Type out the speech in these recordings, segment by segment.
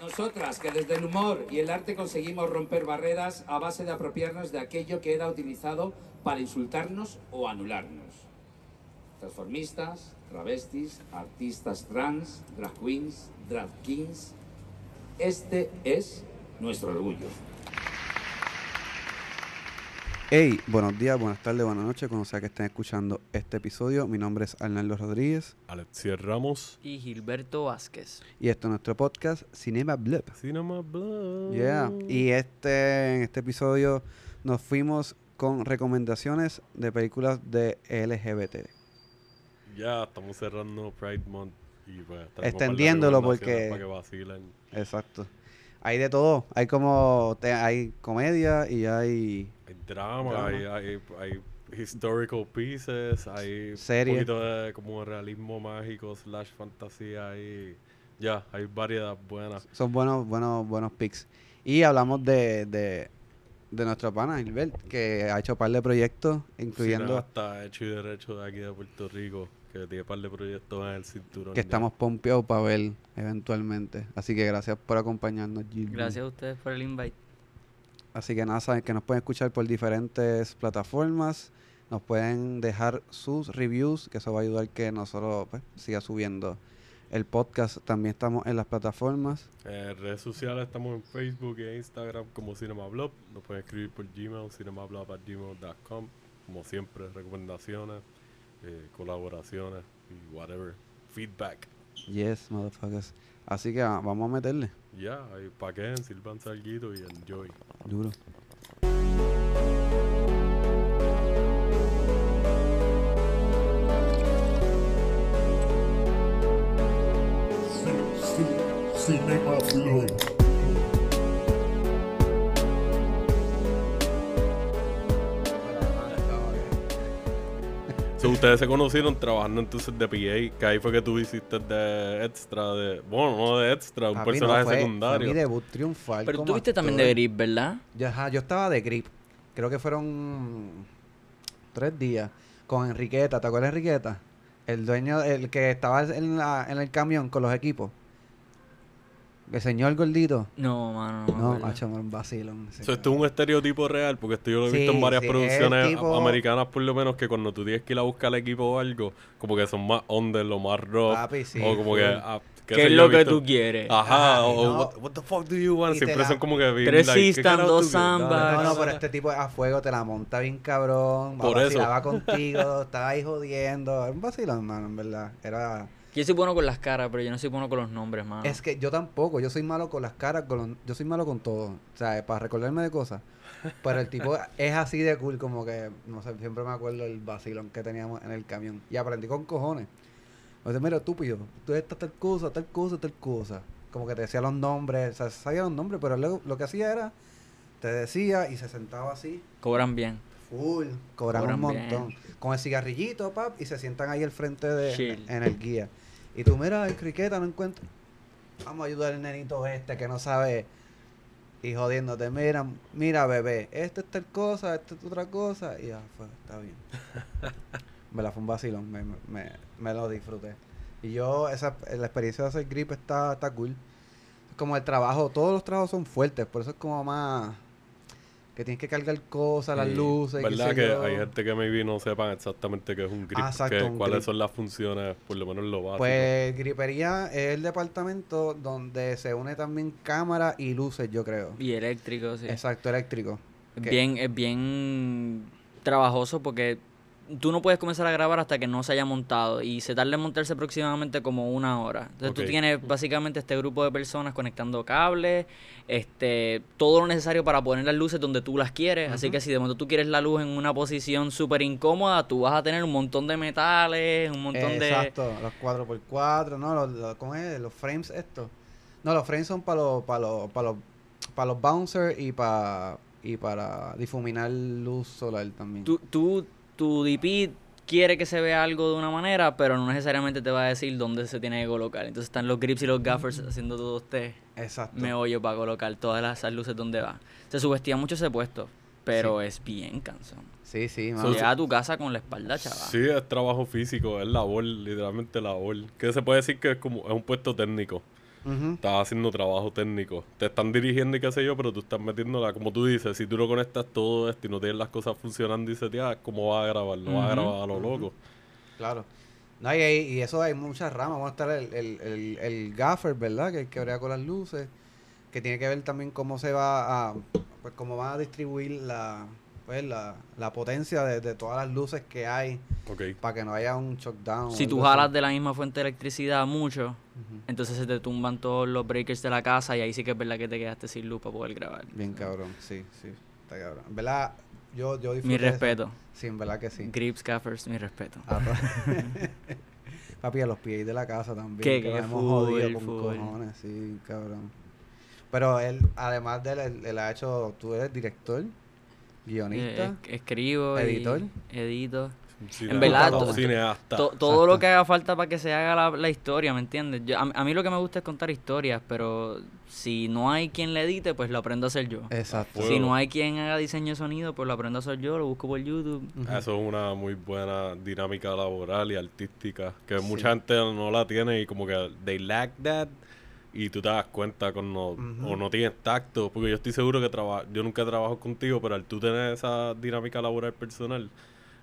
Nosotras, que desde el humor y el arte conseguimos romper barreras a base de apropiarnos de aquello que era utilizado para insultarnos o anularnos. Transformistas, travestis, artistas trans, drag queens, drag kings. Este es nuestro orgullo. Hey, buenos días, buenas tardes, buenas noches, cuando sea que estén escuchando este episodio. Mi nombre es Arnaldo Rodríguez Alexia Ramos. Y Gilberto Vázquez. y esto es nuestro podcast Cinema Blip. Cinema Blog. Yeah. Y este, en este episodio nos fuimos con recomendaciones de películas de LGBT. Ya, estamos cerrando Pride Month. Y pues, Extendiéndolo porque- Para que vacilen. Exacto. Hay de todo. Hay como te- hay comedia y hay Hay drama, Drama. Hay, hay, hay historical pieces, hay Serie. un poquito de como realismo mágico slash fantasía y ya, hay variedad buena. son buenos buenos buenos picks. Y hablamos de, de, de nuestro pana Gilbert, que ha hecho un par de proyectos, incluyendo hasta hecho y derecho de aquí de Puerto Rico, que tiene un par de proyectos en el cinturón. que ya. estamos pompeados para ver eventualmente. Así que gracias por acompañarnos, Gilbert. Gracias a ustedes por el invite. Así que nada, saben que nos pueden escuchar por diferentes plataformas. Nos pueden dejar sus reviews, que eso va a ayudar que nosotros pues, siga subiendo el podcast. También estamos en las plataformas. En redes sociales estamos en Facebook e Instagram como CinemaBlog. Nos pueden escribir por Gmail, cinemablog.gmail.com. Como siempre, recomendaciones, eh, colaboraciones y whatever. Feedback. Yes, motherfuckers. Así que ah, vamos a meterle. Ya, ahí paquen, sirvan salguito y enjoy. Duro. Cinema Blog. Ustedes se conocieron trabajando entonces de PA, que ahí fue que tú hiciste de extra, de bueno, no de extra, un no, personaje fue- secundario. Fue mi debut triunfal. Pero tú viste también de Grip, ¿verdad? Yo, ajá, yo estaba de grip. Creo que fueron tres días con Enriqueta. ¿Te acuerdas de Enriqueta? El dueño, el que estaba en, la- en el camión con los equipos. El señor gordito. No, mano, no. me No, macho, un vacilón. So, esto es un estereotipo real, porque esto yo lo he visto Sí, en varias sí, es producciones tipo- americanas, por lo menos, que cuando tú tienes que ir a buscar el equipo o algo, como que son más under, lo más rough, Papi, sí, o como que... ah, ¿Qué sé es lo que tú quieres? Ajá, Ajá, y o no- what, what the fuck do you want? Siempre la- son como que bien, Tres like, ¿qué dos sandbags. No, no, Exacto. pero este tipo a fuego te la monta bien cabrón. Por eso. vacilaba contigo, estaba ahí jodiendo. Era un vacilón, mano, en verdad. Era... Yo soy bueno con las caras, pero yo no soy bueno con los nombres, mano. Es que yo tampoco, yo soy malo con las caras, con los- yo soy malo con todo, o sea, para recordarme de cosas. Pero el tipo es así de cool, como que, no sé, siempre me acuerdo el vacilón que teníamos en el camión. Y aprendí con cojones. O sea, mira, estúpido, tú esta tal cosa, tal cosa, tal cosa. Como que te decía los nombres, o sea, sabía los nombres, pero luego lo que hacía era, te decía y se sentaba así, Cobran bien. full, un Cobran bien. montón. Con el cigarrillito, pap, y se sientan ahí al frente de, Chill. en el guía. Y tú, mira, el criqueta no encuentro. Vamos a ayudar al nenito este que no sabe. Y jodiéndote, mira, mira, bebé, esta es tal cosa, esta es otra cosa. Y ya, fue, está bien. me la fue un vacilón, me, me, me- me lo disfruté. Y yo, esa, la experiencia de hacer grip está, está cool. Como el trabajo, todos los trabajos son fuertes, por eso es como más. Que tienes que cargar cosas, las Sí, luces. ¿Verdad que yo. hay gente que maybe no sepan exactamente qué es un grip? Ah, exacto, que- un cuáles grip. son las funciones, por lo menos lo básico. Pues Gripería es el departamento donde se une también cámara y luces, yo creo. Y eléctrico, sí. Exacto, eléctrico. Bien, es bien trabajoso porque tú no puedes comenzar a grabar hasta que no se haya montado y se tarda en montarse aproximadamente como una hora. Entonces tú tienes básicamente este grupo de personas conectando cables, este, todo lo necesario para poner las luces donde tú las quieres. Así que si de momento tú quieres la luz en una posición súper incómoda, tú vas a tener un montón de metales, un montón de... Exacto, los 4x4, ¿no? Los, los- ¿Cómo es? Los frames estos. No, los frames son para los, para los, para los, para los bouncers y para, y para difuminar luz solar también. Tú, tú, tu DP quiere que se vea algo de una manera, pero no necesariamente te va a decir dónde se tiene que colocar. Entonces están los grips y los gaffers haciendo todo este Exacto. meollo para colocar todas las- esas luces donde va. Se subestima mucho ese puesto, pero es bien cansón. Sí, sí, So-. Llega a tu casa con la espalda chaval. Sí, es trabajo físico, es labor, literalmente labor. Que se puede decir que es como es un puesto técnico. Estás haciendo trabajo técnico. Te están dirigiendo y qué sé yo, pero tú estás metiéndola, como tú dices, si tú no conectas todo esto y no tienes las cosas funcionando y seteadas, ¿cómo vas a grabar? No vas a grabar a lo loco. Claro. No, y, y eso hay muchas ramas. Vamos a estar el, el, el, el gaffer, ¿verdad? Que, que con las luces. Que tiene que ver también cómo se va a. Pues cómo van a distribuir la. Pues la, la potencia de, de todas las luces que hay. Para que no haya un shockdown. Si tú jalas de la misma fuente de electricidad mucho, Entonces se te tumban todos los breakers de la casa y ahí sí que es verdad que te quedaste sin luz para poder grabar. Bien cabrón, sí, sí. Está cabrón. En verdad, yo, yo Mi eso. respeto. Sí, en verdad que sí. Grips, gaffers, mi respeto. A to- Papi, a los pies de la casa también. Que- que que hemos jodido con full. cojones, sí, cabrón. Pero él, además de él, él, él ha hecho, tú eres director, guionista. Eh, es- escribo, y editor. edito. Cineasta, verdad, un to- cineasta. To- todo lo que haga falta para que se haga la, la historia, ¿me entiendes? Yo- a, a mí lo que me gusta es contar historias, pero si no hay quien le edite, pues lo aprendo a hacer yo. Exacto. Si no hay quien haga diseño de sonido, pues lo aprendo a hacer yo, lo busco por YouTube. Ujú. Eso es una muy buena dinámica laboral y artística que Sí. mucha gente no la tiene y como que they lack that y tú te das cuenta cuando Ujú. o no tienes tacto porque yo estoy seguro que traba yo nunca trabajo contigo pero al tú tener esa dinámica laboral personal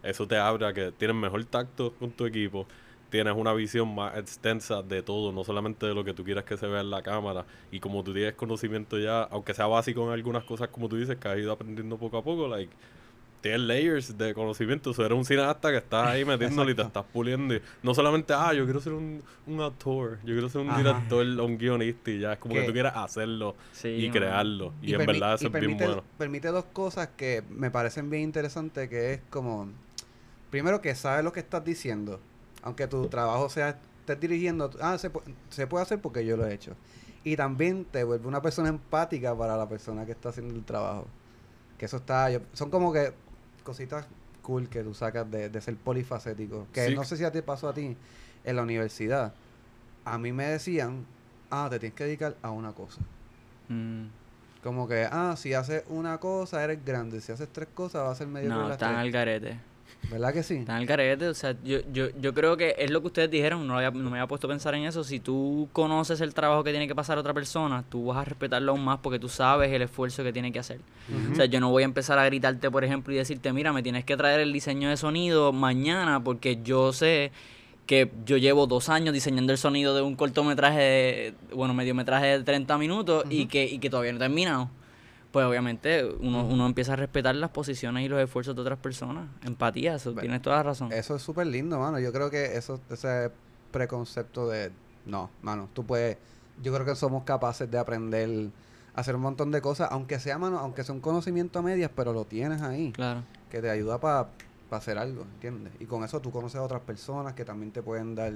eso te abre a que tienes mejor tacto con tu equipo tienes una visión más extensa de todo, no solamente de lo que tú quieras que se vea en la cámara. Y como tú tienes conocimiento ya, aunque sea básico en algunas cosas, como tú dices, que has ido aprendiendo poco a poco, like, tienes layers de conocimiento. O sea, eres un cineasta que estás ahí metiéndole y te estás puliendo. Y no solamente, ah, yo quiero ser un, un actor, yo quiero ser un Ajá. director, un guionista y ya. Es como que Que- tú quieras hacerlo Sí, y crearlo. Y, en verdad y eso es bien bueno. permite dos cosas que me parecen bien interesantes, que es como, primero que sabes lo que estás diciendo, aunque tu trabajo sea, estés dirigiendo, ah, se, se puede hacer porque yo lo he hecho. Y también te vuelve una persona empática para la persona que está haciendo el trabajo. Que eso está, yo- son como que cositas cool que tú sacas de, de ser polifacético. Que Sí. no sé si a ti pasó a ti en la universidad. A mí me decían, ah, te tienes que dedicar a una cosa. Mm. Como que, ah, si haces una cosa eres grande, si haces tres cosas vas a ser medio No, están al garete. ¿Verdad que sí? Están al garete. O sea, yo, yo, yo creo que es lo que ustedes dijeron. No, había- no me había puesto a pensar en eso. Si tú conoces el trabajo que tiene que pasar otra persona, tú vas a respetarlo aún más porque tú sabes el esfuerzo que tiene que hacer. O sea, yo no voy a empezar a gritarte, por ejemplo, y decirte, mira, me tienes que traer el diseño de sonido mañana porque yo sé que yo llevo dos años diseñando el sonido de un cortometraje, de- bueno, mediometraje de 30 minutos y, que, y que todavía no he terminado. Pues obviamente uno, uno empieza a respetar las posiciones y los esfuerzos de otras personas. Empatía, eso, Ve- tienes toda la razón. Eso es súper lindo, mano. Yo creo que eso, ese preconcepto de, no, mano, tú puedes, yo creo que somos capaces de aprender a hacer un montón de cosas, aunque sea, mano, aunque sea un conocimiento a medias, pero lo tienes ahí, Claro. que te ayuda para hacer algo, ¿entiendes? Y con eso tú conoces a otras personas que también te pueden dar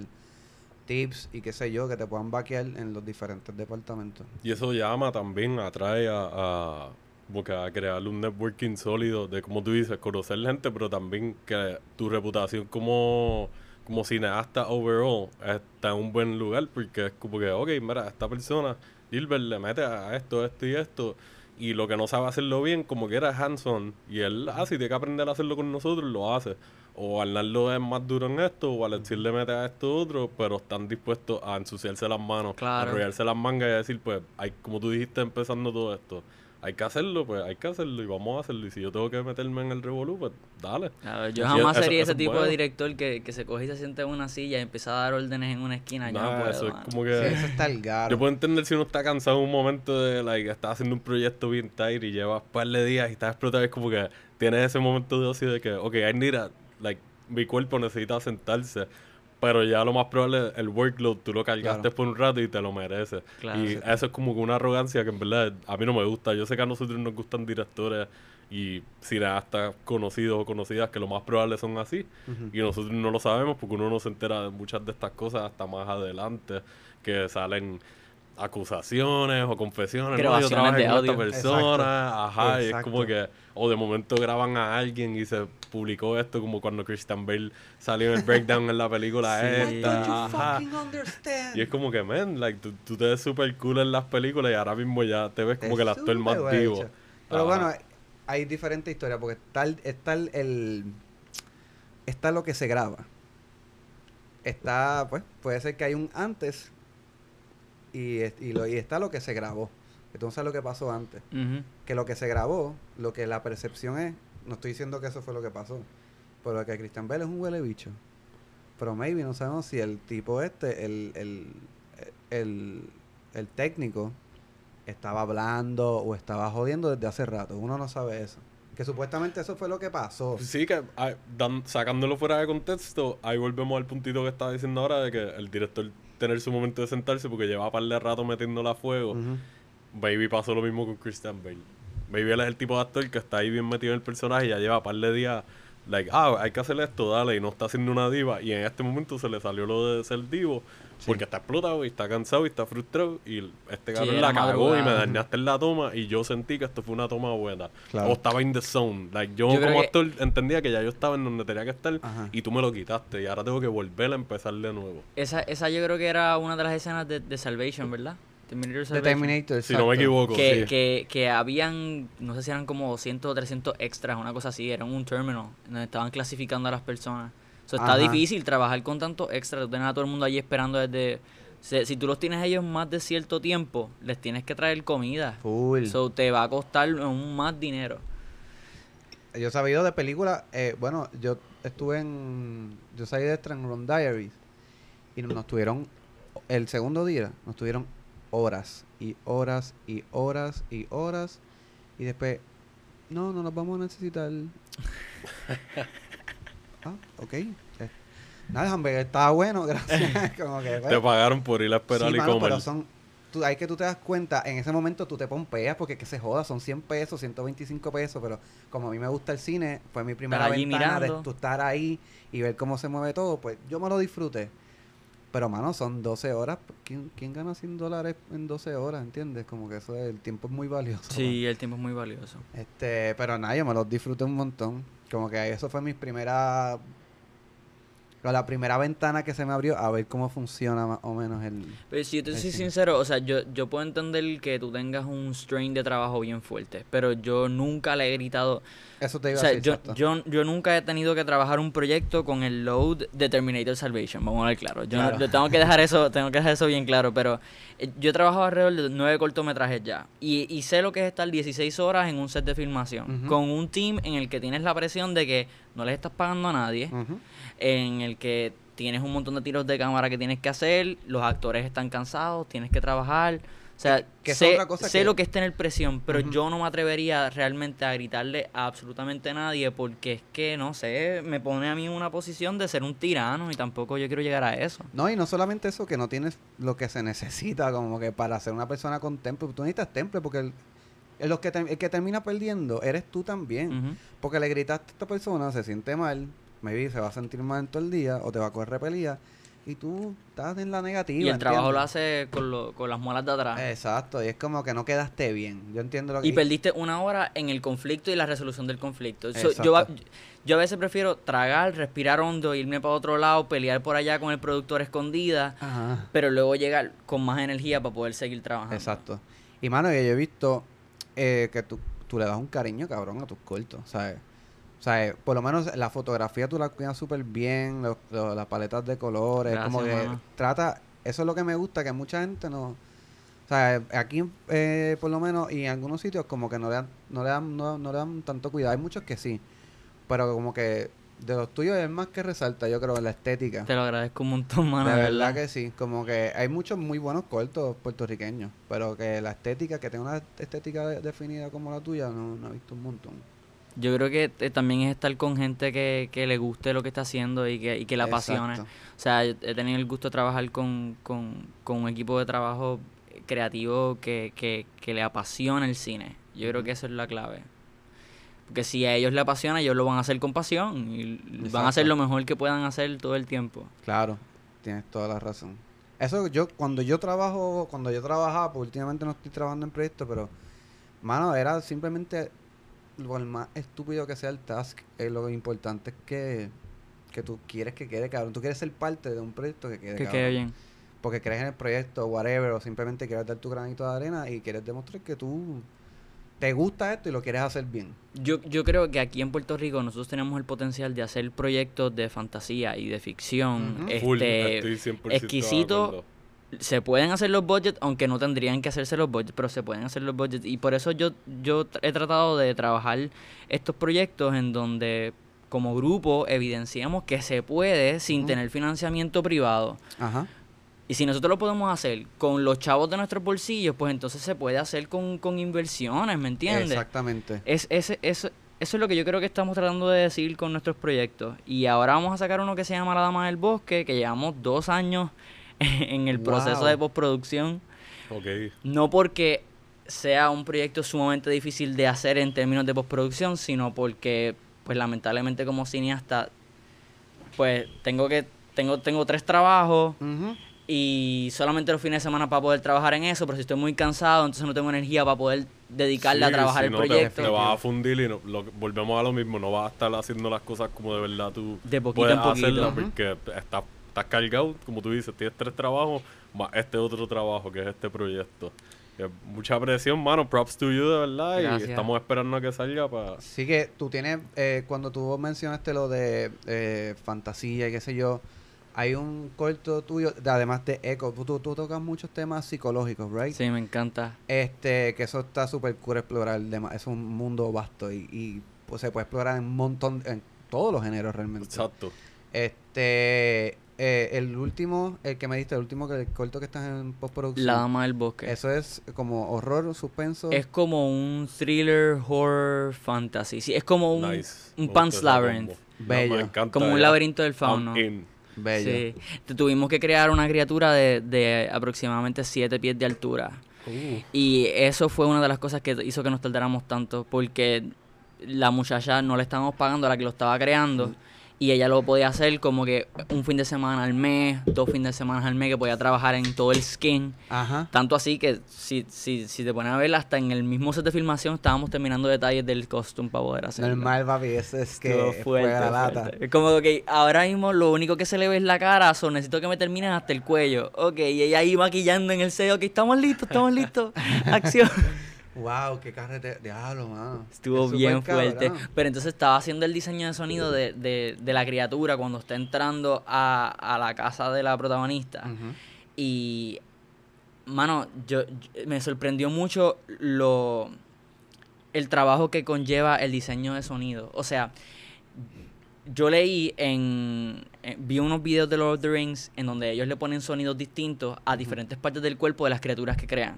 tips y qué sé yo, que te puedan vaquear en los diferentes departamentos. Y eso llama también, atrae a, a, como que a crear un networking sólido de, como tú dices, conocer gente, pero también que tu reputación como, como cineasta overall está en un buen lugar, porque es como que, ok, mira, esta persona, Gilbert, le mete a esto, esto y esto, y lo que no sabe hacerlo bien, como que era hands-on, y él, ah, si tiene que aprender a hacerlo con nosotros, lo hace. O Arnaldo es más duro en esto, o Alexis le mete a esto otro, pero están dispuestos a ensuciarse las manos, Claro. a enrollarse las mangas y a decir, pues, hay, como tú dijiste empezando todo esto, hay que hacerlo, pues hay que hacerlo y vamos a hacerlo. Y si yo tengo que meterme en el revolú, pues dale. Claro, yo Sí, jamás sería eso ese es tipo bueno. de director que, que se coge y se sienta en una silla y empieza a dar órdenes en una esquina. Yo Nah, no puedo, eso es como Sí, que... eso está el garo. Yo puedo entender si uno está cansado en un momento de, like, estás haciendo un proyecto bien tight y llevas un par de días y estás explotado. Es como que tienes ese momento de ocio de que, ok, I need a, like, mi cuerpo necesita sentarse. Pero ya lo más probable, el workload, tú lo cargaste Claro. por un rato y te lo mereces. Claro. y eso es como una arrogancia que en verdad a mí no me gusta. Yo sé que a nosotros nos gustan directores y cineastas conocidos o conocidas que lo más probable son así. Y nosotros no lo sabemos porque uno no se entera de muchas de estas cosas hasta más adelante, que salen acusaciones o confesiones. ¿no? Yo trabajé de con esta audio. persona, ajá, y es como que, o de momento graban a alguien y se publicó esto como cuando Christian Bale salió en el breakdown en la película Sí. esta, ajá. Y es como que, man, like, tú, tú te ves súper cool en las películas y ahora mismo ya te ves como que el actor más vivo. hecho. Pero Ajá. bueno, hay diferentes historias porque está el, está el, el- está lo que se graba. Está, pues, puede ser que hay un antes y, lo, y está lo que se grabó. Sabes lo que pasó antes. Que lo que se grabó, lo que la percepción es, no estoy diciendo que eso fue lo que pasó, pero que Christian Bell es un huele bicho. Pero maybe no sabemos si el tipo este, el, el, el, el técnico, estaba hablando o estaba jodiendo desde hace rato. Uno no sabe eso. Que supuestamente eso fue lo que pasó. Sí, que ah, dan- sacándolo fuera de contexto, ahí volvemos al puntito que estaba diciendo ahora de que el director tener su momento de sentarse porque llevaba par de rato metiéndola a fuego. Baby pasó lo mismo con Christian Bale. Baby él es el tipo de actor que está ahí bien metido en el personaje y ya lleva par de días, like, ah, hay que hacer esto, dale, y no está haciendo una diva. Y en este momento se le salió lo de ser divo porque está explotado y está cansado y está frustrado. Y este cabrón era la cagó y me dañaste en la toma y yo sentí que esto fue una toma buena. Claro. O estaba in the zone. Like, yo, como que- actor entendía que ya yo estaba en donde tenía que estar Ajá. y tú me lo quitaste. Y ahora tengo que volver a empezar de nuevo. Esa, esa yo creo que era una de las escenas de, de Salvation, ¿verdad? Terminator The Salvation. Terminator, Si no me equivoco, Que, sí. que, que habían, no sé si eran como 200 o 300 extras, una cosa así, era un terminal donde estaban clasificando a las personas. So, está Ajá. difícil trabajar con tantos extras, tú tienes a todo el mundo allí esperando desde... Si, si tú los tienes a ellos más de cierto tiempo, les tienes que traer comida. Full. So, te va a costar aún más dinero. Yo he sabido de películas, eh, bueno, yo estuve en, yo salí de Strangron Diaries y nos tuvieron, el segundo día, nos tuvieron horas y horas y horas y horas y después, no, no nos vamos a necesitar. ah, ok. Eh, Nada, el hamburger estaba bueno, gracias. Como que, Te bueno. pagaron por ir a esperar Sí, y mano, comer. pero son, tú, hay que tú te das cuenta, en ese momento tú te pompeas porque que se joda, son 100 pesos, 125 pesos, pero como a mí me gusta el cine, fue mi primera allí ventana mirando. de tú estar ahí y ver cómo se mueve todo, pues yo me lo disfruté. Pero, mano, son 12 horas. ¿Quién, quién gana 100 dólares en 12 horas? ¿Entiendes? Como que eso, es- el tiempo es muy valioso. Sí, el tiempo es muy valioso. Este, pero nada, yo me los disfruté un montón. Como que eso fue mi primera. La primera ventana que se me abrió a ver cómo funciona más o menos el. Pero si yo te soy sincero, o sea, yo, yo puedo entender que tú tengas un strain de trabajo bien fuerte, pero yo nunca le he gritado... Eso te O iba sea, a decir. yo, yo, yo nunca he tenido que trabajar un proyecto con el load de Terminator Salvation, vamos a ver claro. Yo, no- Claro. yo tengo que dejar eso, tengo que dejar eso bien claro, pero eh, yo he trabajado alrededor de nueve cortometrajes ya. Y, y sé lo que es estar 16 horas en un set de filmación. Con un team en el que tienes la presión de que no les estás pagando a nadie, Ujú. En el que tienes un montón de tiros de cámara que tienes que hacer, los actores están cansados, tienes que trabajar. O sea, que sé, otra cosa sé que- lo que es tener presión, pero yo no me atrevería realmente a gritarle a absolutamente nadie porque es que, no sé, me pone a mí en una posición de ser un tirano y tampoco yo quiero llegar a eso. No, y no solamente eso, que no tienes lo que se necesita como que para ser una persona con temple. Tú necesitas temple porque el, que ter- el que termina perdiendo eres tú también. Porque le gritaste a esta persona, se siente mal, maybe se va a sentir mal en todo el día o te va a coger repelida y tú estás en la negativa. Y el trabajo lo hace con, lo- con las muelas de atrás. Exacto, y es como que no quedaste bien. Yo entiendo lo que... Y perdiste una hora en el conflicto y la resolución del conflicto. So, yo, yo a veces prefiero tragar, respirar hondo, irme para otro lado, pelear por allá con el productor escondida, Ajá. pero luego llegar con más energía para poder seguir trabajando. Exacto. Y mano, yo he visto eh, que tú, tú le das un cariño cabrón a tus cortos, ¿sabes? O sea, eh, por lo menos la fotografía tú la cuidas súper bien, los- los- las paletas de colores, como que trata, eso es lo que me gusta, que mucha gente no, o sea, aquí eh, por lo menos y en algunos sitios como que no le dan, no le dan, no, no le dan tanto cuidado, hay muchos que sí, pero como que de los tuyos es más que resalta, yo creo, la estética. Te lo agradezco un montón, mano. De verdad que sí, como que hay muchos muy buenos cortos puertorriqueños, pero que la estética, que tenga una estética de- definida como la tuya, no, no he visto un montón. Yo creo que eh, también es estar con gente que, que le guste lo que está haciendo y que, y que le apasione. Exacto. O sea, yo he tenido el gusto de trabajar con, con, con un equipo de trabajo creativo que, que, que le apasiona el cine. Yo creo que eso es la clave. Porque si a ellos le apasiona, ellos lo van a hacer con pasión y van a hacer lo mejor que puedan hacer todo el tiempo. Claro, tienes toda la razón. Eso yo, cuando yo trabajo, cuando yo trabajaba, pues últimamente no estoy trabajando en proyectos, pero, mano, era simplemente, por más estúpido que sea el task, eh, lo importante es que, que tú quieres que quede cabrón. Tú quieres ser parte de un proyecto que quede Que cabrón. quede bien. porque crees en el proyecto, whatever, o simplemente quieres dar tu granito de arena y quieres demostrar que tú te gusta esto y lo quieres hacer bien. Yo, yo creo que aquí en Puerto Rico nosotros tenemos el potencial de hacer proyectos de fantasía y de ficción Ujú. este, Full, estoy 100% de exquisito acuerdo. se pueden hacer los budgets, aunque no tendrían que hacerse los budgets, pero se pueden hacer los budgets. Y por eso yo, yo he tratado de trabajar estos proyectos en donde como grupo evidenciamos que se puede sin tener financiamiento privado. Ajá. Y si nosotros lo podemos hacer con los chavos de nuestros bolsillos, pues entonces se puede hacer con, con inversiones, ¿me entiendes? Exactamente. Es, ese, eso, eso es lo que yo creo que estamos tratando de decir con nuestros proyectos. Y ahora vamos a sacar uno que se llama La Dama del Bosque, que llevamos dos años en el proceso Wow. de postproducción. Ok. No porque sea un proyecto sumamente difícil de hacer en términos de postproducción, sino porque, pues lamentablemente como cineasta, pues tengo que, tengo, tengo tres trabajos Ujú. y solamente los fines de semana para poder trabajar en eso, pero si estoy muy cansado, entonces no tengo energía para poder dedicarle a trabajar si el no, proyecto. Te, vas a fundir y no- lo- volvemos a lo mismo. No vas a estar haciendo las cosas como de verdad tú De poquito puedes en poquito. hacerlas porque estás, estás cargado, como tú dices, tienes tres trabajos más este otro trabajo que es este proyecto. Es mucha presión, mano. Props to you, de verdad. Gracias. Y estamos esperando a que salga para... Sí que tú tienes, eh, cuando tú mencionaste lo de eh, fantasía y qué sé yo, hay un corto tuyo, de- además de Echo, tú, tú- tú tocas muchos temas psicológicos, ¿right? Sí, me encanta. Este, que eso está súper cool explorar, es un mundo vasto y, y, pues, se puede explorar en un montón, en todos los géneros realmente. Exacto. Este, eh, el último, el que me diste, el último que el corto que estás en postproducción. La Dama del Bosque. Eso es como horror, suspenso. Es como un thriller, horror, fantasy. Sí, es como un, nice. un Pan's Labyrinth. Bello. me encanta, como un laberinto del fauno. bello. Sí. Te- Tuvimos que crear una criatura de, de aproximadamente 7 pies de altura. Uh, Y eso fue una de las cosas que hizo que nos tardáramos tanto. Porque la muchacha no le estábamos pagando a la que lo estaba creando. Y ella lo podía hacer como que un fin de semana al mes, dos fines de semana al mes, que podía trabajar en todo el skin. Ajá. Tanto así que si, si, si te pones a ver, hasta en el mismo set de filmación estábamos terminando detalles del costume para poder hacerlo. Normal, papi, eso es que fue la lata. fuerte. Es como que ahora mismo lo único que se le ve es la cara, so necesito que me terminen hasta el cuello. Ok, y ella ahí maquillando en el sello, ok, estamos listos, estamos listos. Acción. Wow, qué carrete. Diablo, mano. Estuvo Es bien fuerte. cabrón. Pero entonces estaba haciendo el diseño de sonido de, de, de la criatura cuando está entrando a, a la casa de la protagonista. Y, mano, yo, yo- me sorprendió mucho lo el trabajo que conlleva el diseño de sonido. O sea, yo leí en, en- vi unos videos de Lord of the Rings en donde ellos le ponen sonidos distintos a diferentes partes del cuerpo de las criaturas que crean.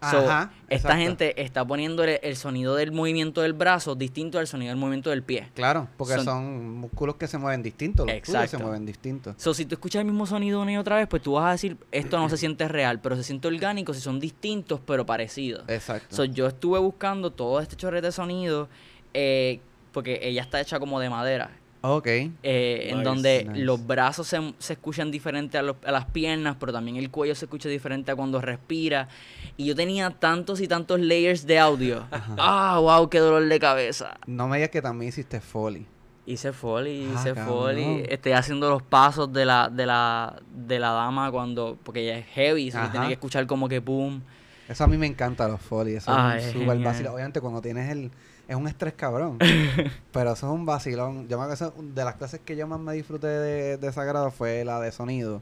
So, Ajá, esta exacto. gente está poniéndole el sonido del movimiento del brazo distinto al sonido del movimiento del pie. Claro, porque son, Son- músculos que se mueven distintos. Los tuyos se mueven distintos. So, si tú escuchas el mismo sonido una y otra vez, pues tú vas a decir, esto no se siente real, pero se siente orgánico si son distintos, pero parecidos. Exacto. So, yo estuve buscando todo este chorrete de sonido, eh, porque ella está hecha como de madera. Ok. eh, en Nice. donde Nice. los brazos se, se escuchan diferente a, los- a las piernas, pero también el cuello se escucha diferente a cuando respira. Y yo tenía tantos y tantos layers de audio. ah, wow, qué dolor de cabeza. No me digas que también hiciste Foley. Hice foley, Ah, hice cabrón. foley. Estoy haciendo los pasos de la, de la, de la dama cuando, porque ella es heavy, se Ajá. tiene que escuchar como que boom. Eso a mí me encanta los Foley. Eso Ah, es es un súper genial. vacilón. Obviamente cuando tienes el... Es un estrés cabrón. pero eso es un vacilón. Yo me acuerdo de las clases que yo más me disfruté de, de Sagrado fue la de sonido.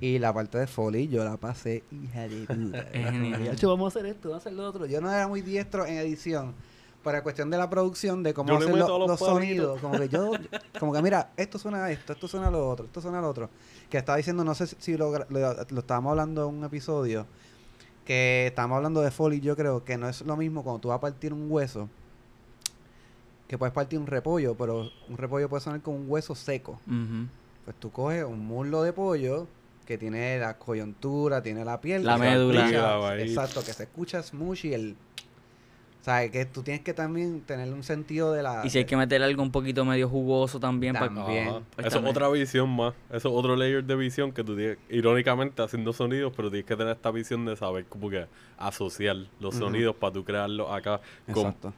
Y la parte de Foley yo la pasé hija de puta. Es Era como, genial. "Yacho, vamos a hacer esto, vamos a hacer lo otro. Yo no era muy diestro en edición. Para cuestión de la producción, de cómo Yo hacer lo- los sonidos. Como que yo, como que mira, esto suena a esto, esto suena a lo otro, esto suena a lo otro. Que estaba diciendo, no sé si- lo, gra- lo, lo estábamos hablando en un episodio, que estábamos hablando de Foley, yo creo que no es lo mismo cuando tú vas a partir un hueso, que puedes partir un repollo, pero un repollo puede sonar con un hueso seco. Pues tú coges un muslo de pollo que tiene la coyuntura, tiene la piel. La médula. escucha- exacto, que se escucha smushy el... O sea, que tú tienes que también tener un sentido de la... Y si hay que meter algo un poquito medio jugoso también, para También. Pues Eso es también. otra visión más. Eso es otro layer de visión que tú tienes, irónicamente, haciendo sonidos, pero tienes que tener esta visión de saber como que asociar los sonidos para tú crearlos acá. Con- Exacto.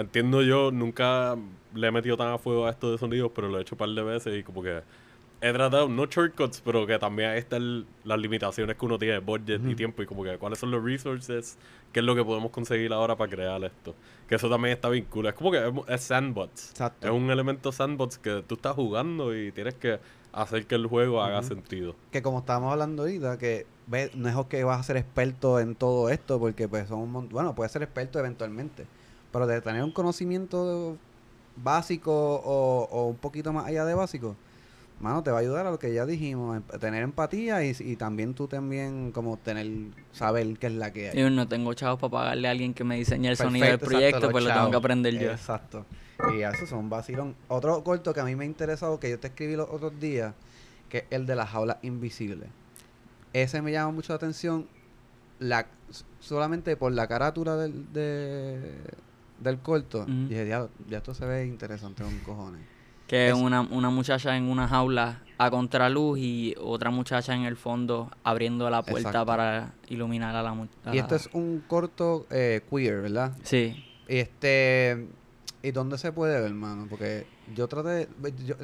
Entiendo yo, nunca le he metido tan a fuego a esto de sonidos, pero lo he hecho un par de veces y como que he tratado, no shortcuts, pero que también están las limitaciones que uno tiene de budget y tiempo y como que cuáles son los resources, qué es lo que podemos conseguir ahora para crear esto. Que eso también está cool. Es como que es, sandbox. Exacto. Es un elemento sandbox que tú estás jugando y tienes que hacer que el juego haga sentido. Que como estábamos hablando ahorita, que ve, no es que vas a ser experto en todo esto, porque pues son un mon- bueno, puedes ser experto eventualmente, pero de tener un conocimiento básico o, o un poquito más allá de básico, mano, te va a ayudar a lo que ya dijimos, em- tener empatía y, y también tú también como tener, saber qué es la que hay. Yo no tengo chavos para pagarle a alguien que me diseñe el sonido del exacto, proyecto, los pues lo tengo que chavos. aprender yo. Exacto. Y eso son un vacilón. Otro corto que a mí me ha interesado, que yo te escribí los otros días, que es el de las jaulas invisibles. Ese me llama mucho la atención, la, solamente por la carátula del, de- del corto. Ujú. Dije, ya, ya esto se ve interesante con cojones. Que es una, una muchacha en una jaula a contraluz y otra muchacha en el fondo abriendo la puerta Exacto. para iluminar a la muchacha. Y esto es un corto eh, queer, ¿verdad? Sí. Y este... ¿Y dónde se puede ver, hermano? Porque yo traté... Yo,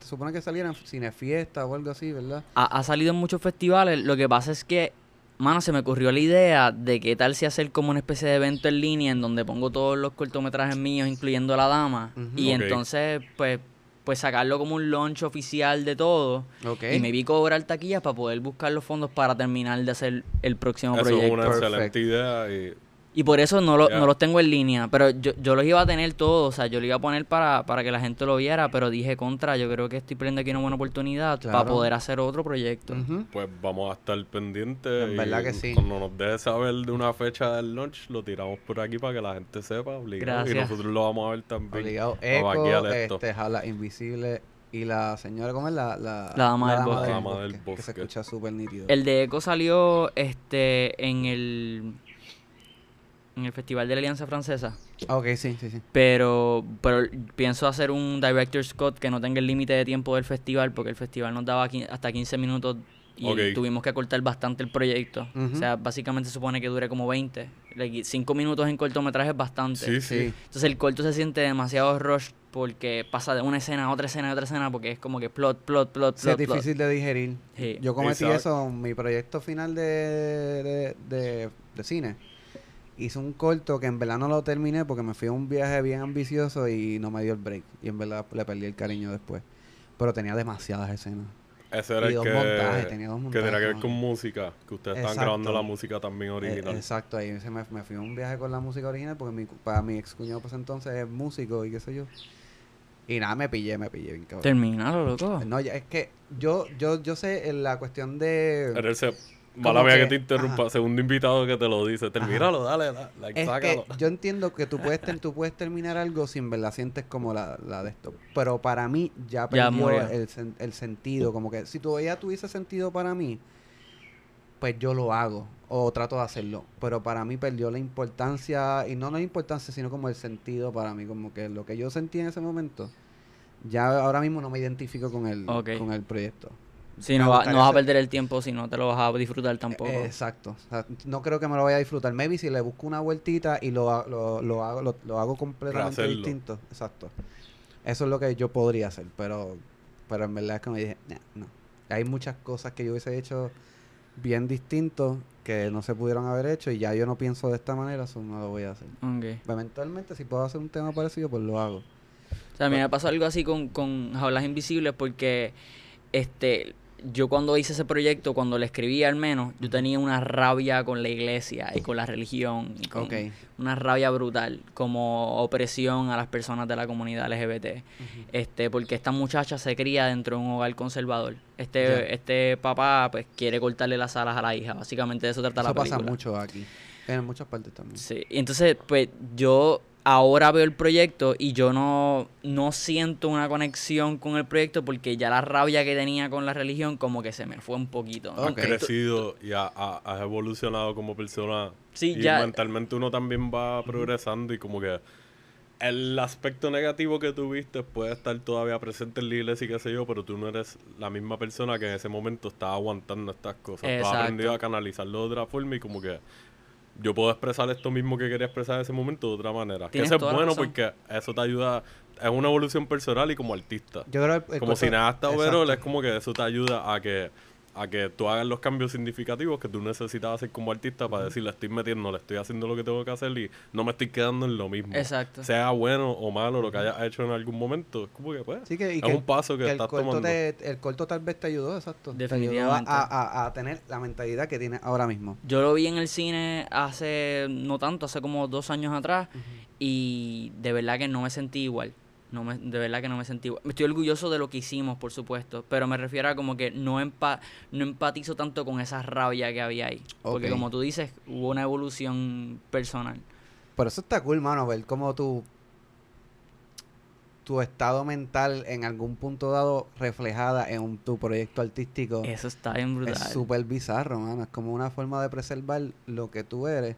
se supone que saliera en cine fiesta o algo así, ¿verdad? Ha, ha salido en muchos festivales. Lo que pasa es que, mano, se me ocurrió la idea de qué tal si hacer como una especie de evento en línea en donde pongo todos los cortometrajes míos, incluyendo La Dama. Y entonces, pues, pues sacarlo como un launch oficial de todo. Y me vi cobrar taquillas para poder buscar los fondos para terminar de hacer el próximo Eso es proyecto. una Perfecto. excelente idea. Y Y por eso no, lo- no los tengo en línea. Pero yo, yo los iba a tener todos. O sea, yo lo iba a poner para, para que la gente lo viera. Pero dije contra, yo creo que estoy perdiendo aquí una buena oportunidad para poder hacer otro proyecto. Pues vamos a estar pendientes. En y verdad que sí. Cuando nos deje saber de una fecha del launch, lo tiramos por aquí para que la gente sepa. Obligado. Y nosotros lo vamos a ver también. Obligado. Eco, este, Jala Invisible y la señora, ¿cómo es? La, la, La dama del bosque. Que se escucha súper nítido. El de Eco salió este en el en el Festival de la Alianza Francesa. Ah, ok, sí, sí, sí. Pero, pero pienso hacer un Director's Cut que no tenga el límite de tiempo del festival, porque el festival nos daba hasta 15 minutos y tuvimos que cortar bastante el proyecto. O sea, básicamente se supone que dure como 20. 5 minutos en cortometraje es bastante. Sí, sí. Sí. Entonces el corto se siente demasiado rush porque pasa de una escena a otra escena a otra escena porque es como que plot, plot, plot, Sí, es plot, plot. difícil de digerir. Sí. Yo cometí Exacto. eso en mi proyecto final de, de, de, de cine. Hice un corto que en verdad no lo terminé porque me fui a un viaje bien ambicioso y no me dio el break. Y en verdad le perdí el cariño después. Pero tenía demasiadas escenas. Ese era Y el dos que, montajes, tenía dos que montajes, tenía que ver con música. Que ustedes estaban Exacto. grabando la música también Eh, original. exacto, ahí se me, me fui a un viaje con la música original porque mi, para mi ex cuñado pues entonces es músico y qué sé yo. Y nada, me pillé, me pillé bien cabrón. Termínalo, loco. No, ya, es que yo, yo, yo sé en la cuestión de... Era ese. Mala mía que, que- te interrumpa. ajá. Segundo invitado que te lo dice. Termínalo, dale, da- like, Es que sácalo. yo entiendo que tú puedes, ter- tú puedes terminar algo sin verdad sientes como la, la de esto. Pero para mí ya Ya perdió murió. el, sen- el sentido. Como que si todavía tuviese sentido para mí, pues yo lo hago. O trato de hacerlo. Pero para mí perdió la importancia. Y no la importancia, sino como el sentido para mí. Como que lo que yo sentí en ese momento. Ya ahora mismo no me identifico con el, con el proyecto. Si me no, va- no vas a perder el tiempo si no te lo vas a disfrutar tampoco. Eh, Exacto. O sea, no creo que me lo vaya a disfrutar. Maybe si le busco una vueltita y lo, lo, lo hago, lo, lo hago completamente distinto. Exacto. Eso es lo que yo podría hacer, pero, pero en verdad es que me dije, "Nah, no. Hay muchas cosas que yo hubiese hecho bien distintos que no se pudieron haber hecho y ya yo no pienso de esta manera, eso no lo voy a hacer. Ok. Eventualmente, si puedo hacer un tema parecido, pues lo hago. O sea, a mí me pasó algo así con, con Jaulas Invisibles porque este yo cuando hice ese proyecto, cuando le escribí al menos, yo tenía una rabia con la iglesia y con la religión y con Ok. una rabia brutal como opresión a las personas de la comunidad LGBT. Este, porque esta muchacha se cría dentro de un hogar conservador. Este, este papá pues quiere cortarle las alas a la hija. Básicamente de eso trata Eso la pasa película. mucho aquí. En muchas partes también. Sí, y entonces, pues yo ahora veo el proyecto y yo no, no siento una conexión con el proyecto porque ya la rabia que tenía con la religión como que se me fue un poquito. ¿no? Has Ok. crecido y ha- ha- has evolucionado como persona. Sí, y ya- mentalmente uno también va progresando y como que el aspecto negativo que tuviste puede estar todavía presente en la iglesia y qué sé yo, pero tú no eres la misma persona que en ese momento estaba aguantando estas cosas. Tú has Exacto. aprendido a canalizarlo de otra forma y como que yo puedo expresar esto mismo que quería expresar en ese momento de otra manera. Que eso es bueno porque eso te ayuda, es una evolución personal y como artista. Yo creo que el como cineasta overall es como que eso te ayuda a que a que tú hagas los cambios significativos que tú necesitas hacer como artista para decir, le estoy metiendo, le estoy haciendo lo que tengo que hacer y no me estoy quedando en lo mismo. Exacto. Sea bueno o malo lo que hayas hecho en algún momento. Es como que, pues, Sí, que, y es que- un paso que, que el estás corto tomando. te- el corto tal vez te ayudó, exacto. Te ayudó a, Definitivamente. a- a- a tener la mentalidad que tienes ahora mismo. Yo lo vi en el cine hace, no tanto, hace como dos años atrás y de verdad que no me sentí igual. No me, de verdad que no me sentí. Estoy orgulloso de lo que hicimos, por supuesto, pero me refiero a como que no, empa no empatizo tanto con esa rabia que había ahí. Porque como tú dices, hubo una evolución personal. Por eso está cool, mano, ver cómo tu, tu estado mental en algún punto dado reflejada en un- tu proyecto artístico Eso está bien brutal. es súper bizarro, mano. Es como una forma de preservar lo que tú eres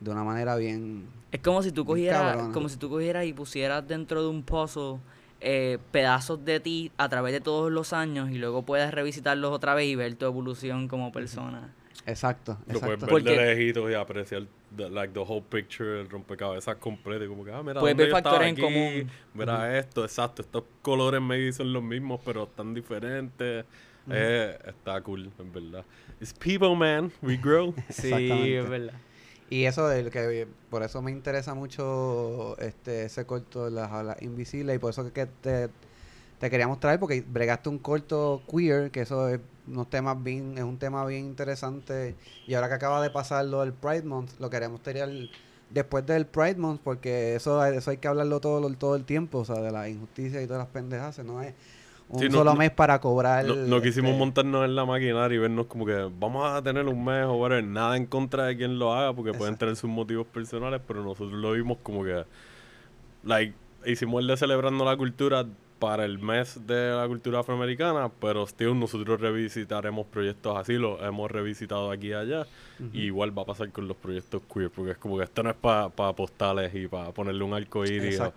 de una manera bien... Es como si tú cogieras, como si tú cogieras y pusieras dentro de un puzzle eh, pedazos de ti a través de todos los años y luego puedes revisitarlos otra vez y ver tu evolución como persona. Exacto, Lo puedes ver de Porque- lejitos y apreciar the, like, the whole picture, el rompecabezas completo. Y como que, ah, mira, Puedes ¿dónde ver factores en aquí? común. Mira esto, exacto. Estos colores medio son los mismos, pero están diferentes. Eh, está cool, en verdad. It's people, man. We grow. Sí, es verdad. Y eso del que por eso me interesa mucho este ese corto de las alas invisibles y por eso que te, te queríamos traer porque bregaste un corto queer, que eso es unos temas bien, es un tema bien interesante. Y ahora que acaba de pasar lo del Pride Month, lo queremos tener después del Pride Month porque eso, eso hay que hablarlo todo, todo el tiempo, o sea, de la injusticia y todas las pendejas, no es un Sí, no- solo no- mes para cobrar. No, no quisimos este, montarnos en la maquinaria y vernos como que vamos a tener un mes o whatever. Nada en contra de quien lo haga porque pueden tener sus motivos personales, pero nosotros lo vimos como que, like, hicimos el de celebrando la cultura para el mes de la cultura afroamericana, pero still nosotros revisitaremos proyectos así, los hemos revisitado aquí y allá. Y igual va a pasar con los proyectos queer, porque es como que esto no es para postales y para ponerle un arco iris o,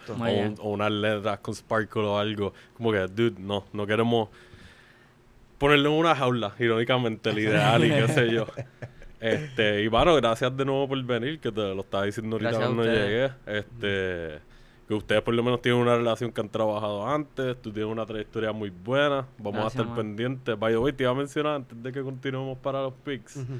un- o unas letras con sparkle o algo. Como que, dude, no, no queremos ponerlo en una jaula, irónicamente, el ideal y qué sé yo. Este, y bueno, gracias de nuevo por venir, que te lo estaba diciendo ahorita cuando llegué. Este, que ustedes por lo menos tienen una relación que han trabajado antes, tú tienes una trayectoria muy buena, vamos Gracias, a estar man. pendientes. By the way, te iba a mencionar antes de que continuemos para los picks, Ujú.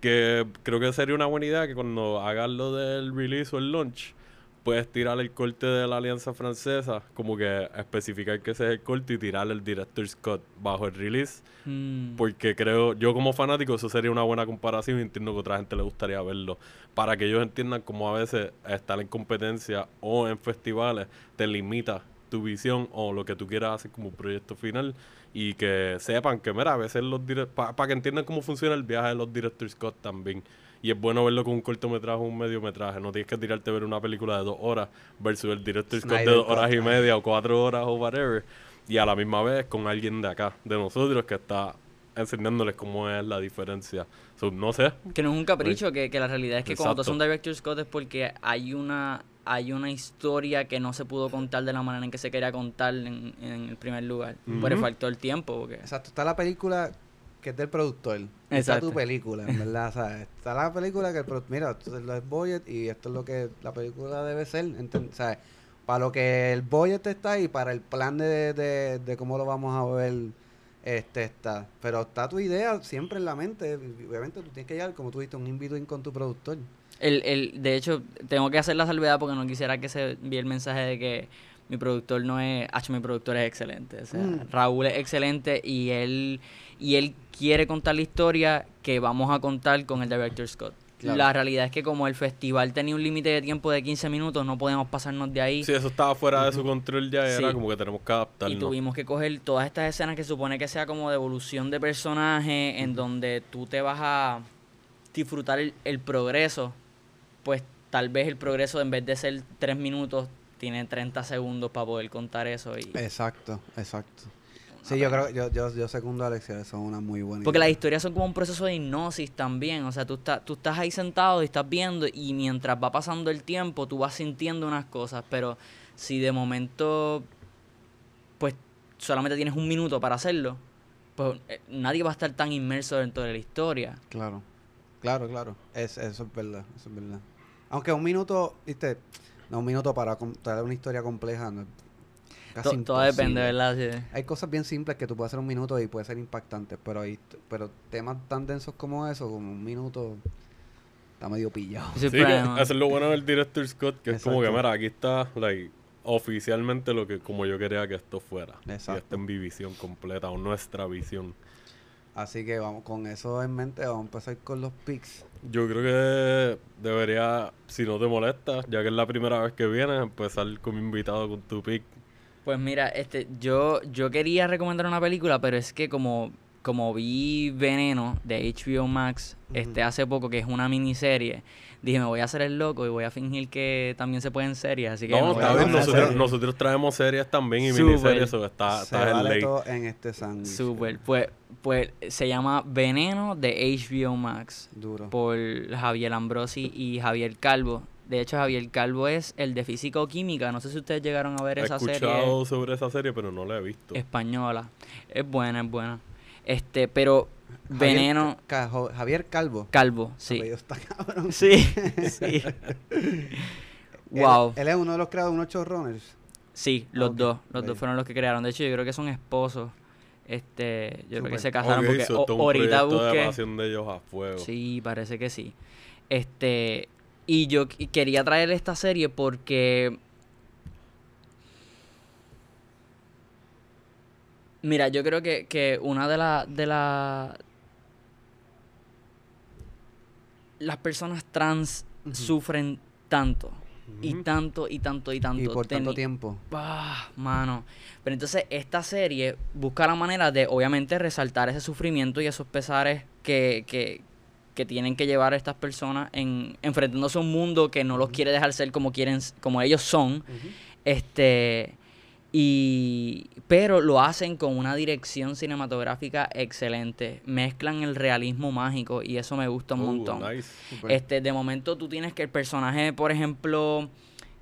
que creo que sería una buena idea que cuando hagas lo del release o el launch, puedes tirar el corte de la Alianza Francesa, como que especificar que ese es el corte y tirar el Director's Cut bajo el release. Mm, Porque creo, yo como fanático, eso sería una buena comparación y entiendo que a otra gente le gustaría verlo. Para que ellos entiendan cómo a veces estar en competencia o en festivales te limita tu visión o lo que tú quieras hacer como proyecto final y que sepan que, mira, a veces los para que entiendan cómo funciona el viaje de los directors Scott también. Y es bueno verlo con un cortometraje o un mediometraje. No tienes que tirarte a ver una película de dos horas versus el director Scott de dos horas y media o cuatro horas o whatever. Y a la misma vez con alguien de acá, de nosotros, que está enseñándoles cómo es la diferencia. So, no sé. que no es un capricho, que, que la realidad es que cuando tú Exacto. haces un director's Scott es porque hay una hay una historia que no se pudo contar de la manera en que se quería contar en, en el primer lugar. Por el factor tiempo. Porque... Exacto, está la película que es del productor. Está Exacto. tu película, en verdad. ¿sabes? Está la película que el productor. Mira, esto es el budget y esto es lo que la película debe ser. enten- ¿sabes? Para lo que el budget está y para el plan de, de, de cómo lo vamos a ver, este está. Pero está tu idea siempre en la mente. Obviamente tú tienes que llegar, como tú dijiste, un in-between con tu productor. El, el, de hecho, tengo que hacer la salvedad porque no quisiera que se envíe el mensaje de que mi productor no es... H, mi productor es excelente. O sea, Mm. Raúl es excelente y él, y él quiere contar la historia que vamos a contar con el director Scott. Claro. La realidad es que como el festival tenía un límite de tiempo de 15 minutos, no podemos pasarnos de ahí. Si eso estaba fuera de su control ya, Sí. era como que tenemos que Y adaptarnos. tuvimos que coger todas estas escenas que supone que sea como de evolución de personaje, en donde tú te vas a disfrutar el, el progreso. Pues tal vez el progreso, en vez de ser tres minutos, tiene 30 segundos para poder contar eso. Y... Exacto, exacto. Sí, yo creo, yo, yo, yo segundo a Alexia, eso es una muy buena Porque idea. las historias son como un proceso de hipnosis también. O sea, tú, estás tú estás ahí sentado y estás viendo y mientras va pasando el tiempo tú vas sintiendo unas cosas. Pero si de momento, pues solamente tienes un minuto para hacerlo, pues eh, nadie va a estar tan inmerso dentro de la historia. Claro, claro, claro. Es, eso es verdad, eso es verdad. Aunque un minuto, viste, no un minuto para contar una historia compleja. no- casi To- todo depende. ¿verdad? Sí. Hay cosas bien simples que tú puedes hacer un minuto y puede ser impactante, pero hay, pero temas tan densos como eso, como un minuto, está medio pillado. Sí, es lo bueno del director Scott, que es como que, mira, aquí está, like, oficialmente lo que, como yo quería que esto fuera. Y Exacto. está en mi visión completa, o nuestra visión. Así que vamos con eso en mente, vamos a empezar con los picks. Yo creo que debería, si no te molesta, ya que es la primera vez que vienes, empezar como invitado con tu pick. Pues mira, este, yo, yo quería recomendar una película, pero es que como, como vi Veneno de HBO Max este hace poco, que es una miniserie, dije me voy a hacer el loco y voy a fingir que también se puede en series, así que No, está bien, nosotros, serie. nosotros traemos series también y Súper. miniseries, o está, Se en vale ley. todo en este sándwich. Super, pues, pues se llama Veneno de HBO Max Duro. por Javier Ambrosi y Javier Calvo. De hecho, Javier Calvo es el de Física o Química. No sé si ustedes llegaron a ver He esa serie escuchado sobre esa serie, pero no la he visto. española. Es buena, es buena. Este, pero Javier Veneno Ca- Javier Calvo. Calvo, sí. Está cabrón. Sí, sí. Wow. Él, es uno de los creadores de unos showrunners. Sí, los dos. Los dos fueron los que crearon. De hecho, yo creo que son esposos. Este, yo creo que se casaron porque so o- ahorita de busqué. de ellos a fuego. Sí, parece que sí. Este, y yo qu- quería traer esta serie porque Mira, yo creo que, que una de las de la las personas trans sufren tanto y tanto y tanto y tanto Y por tanto Teni- tiempo. Ah, mano. Pero entonces esta serie busca la manera de, obviamente, resaltar ese sufrimiento y esos pesares que, que, que tienen que llevar estas personas en enfrentándose a un mundo que no los quiere dejar ser como quieren, como ellos son. Este y pero lo hacen con una dirección cinematográfica excelente. Mezclan el realismo mágico y eso me gusta un Oh, montón. nice. Este, de momento tú tienes que el personaje, por ejemplo,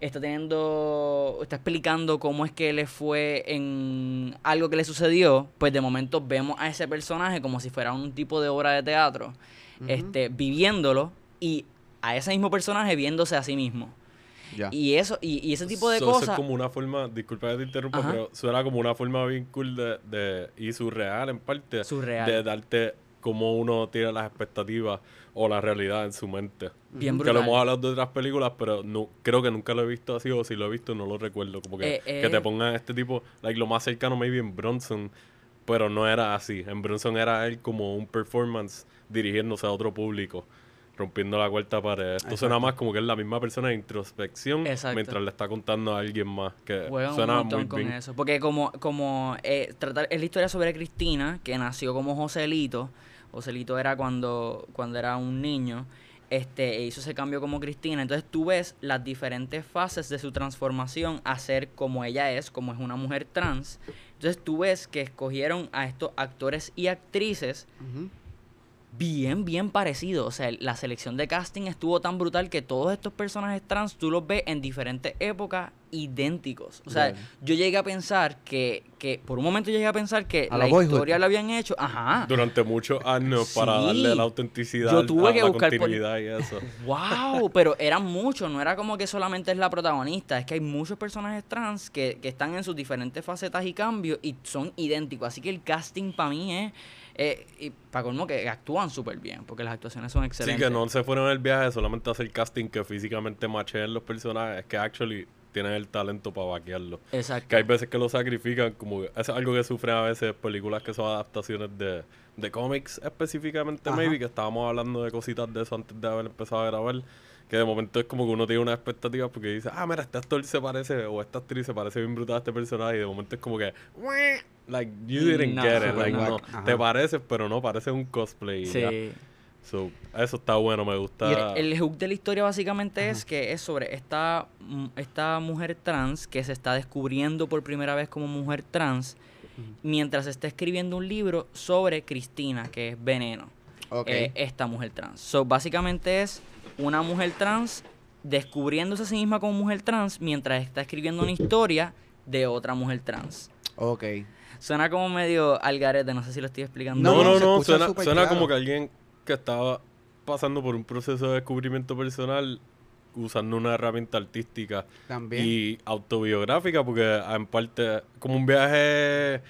está teniendo, está explicando cómo es que le fue en algo que le sucedió, pues de momento vemos a ese personaje como si fuera un tipo de obra de teatro, este, viviéndolo y a ese mismo personaje viéndose a sí mismo. Ya. Y eso, y, y ese tipo de So, eso cosas. es como una forma, disculpa que te interrumpa, Ajá. pero suena como una forma bien cool de, de y surreal en parte. Surreal. De darte cómo uno tiene las expectativas o la realidad en su mente. Bien Que lo brutal. hemos hablado de otras películas, pero no creo que nunca lo he visto así, o si lo he visto no lo recuerdo. Como que, Eh, eh. que te pongan este tipo, like, lo más cercano maybe en Bronson, pero no era así. En Bronson era él como un performance dirigiéndose a otro público, rompiendo la cuarta pared. Esto suena Exacto. más como que es la misma persona de introspección Exacto. mientras le está contando a alguien más. Que Juegan un suena montón muy con bien. eso. Porque como, como eh, tratar, es la historia sobre Cristina, que nació como Joselito. Joselito era cuando, cuando era un niño. Este, e hizo ese cambio como Cristina. Entonces tú ves las diferentes fases de su transformación a ser como ella es, como es una mujer trans. Entonces tú ves que escogieron a estos actores y actrices. Bien, bien parecido. O sea, la selección de casting estuvo tan brutal que todos estos personajes trans tú los ves en diferentes épocas idénticos. O sea, yo llegué a pensar que, que, por un momento llegué a pensar que A la historia la habían hecho. Ajá. Durante muchos años para darle la autenticidad, Yo tuve a que la buscar por- y eso. Wow, pero eran muchos, no era como que solamente es la protagonista, es que hay muchos personajes trans que, que están en sus diferentes facetas y cambios y son idénticos. Así que el casting para mí es, eh, y para colmo que actúan súper bien, porque las actuaciones son Sí, excelentes. que no se fueron en el viaje solamente a hacer casting que físicamente macheen los personajes, que actually tienen el talento para vaquearlo. Exacto. Que hay veces que lo sacrifican, como es algo que sufren a veces películas que son adaptaciones de, de cómics específicamente, Ajá. maybe, que estábamos hablando de cositas de eso antes de haber empezado a grabar. Que de momento es como que uno tiene una expectativa porque dice, ah, mira, este actor se parece, o esta actriz se parece bien brutal a este personaje, y de momento es como que, "Weh", like, you didn't No, get it, like, no, Ajá. te pareces, pero no, parece un cosplay. ya. Sí. So, eso está bueno, me gusta. Y el, el hook de la historia básicamente es que es sobre esta, mm, esta mujer trans que se está descubriendo por primera vez como mujer trans mientras está escribiendo un libro sobre Cristina, que es Veneno, Ok. eh, esta mujer trans. So, básicamente es una mujer trans descubriéndose a sí misma como mujer trans mientras está escribiendo una historia de otra mujer trans. ok. Suena como medio algarete, no sé si lo estoy explicando. No, No, no, suena, súper suena claro. como que alguien que estaba pasando por un proceso de descubrimiento personal usando una herramienta artística También. y autobiográfica, porque en parte, como un viaje.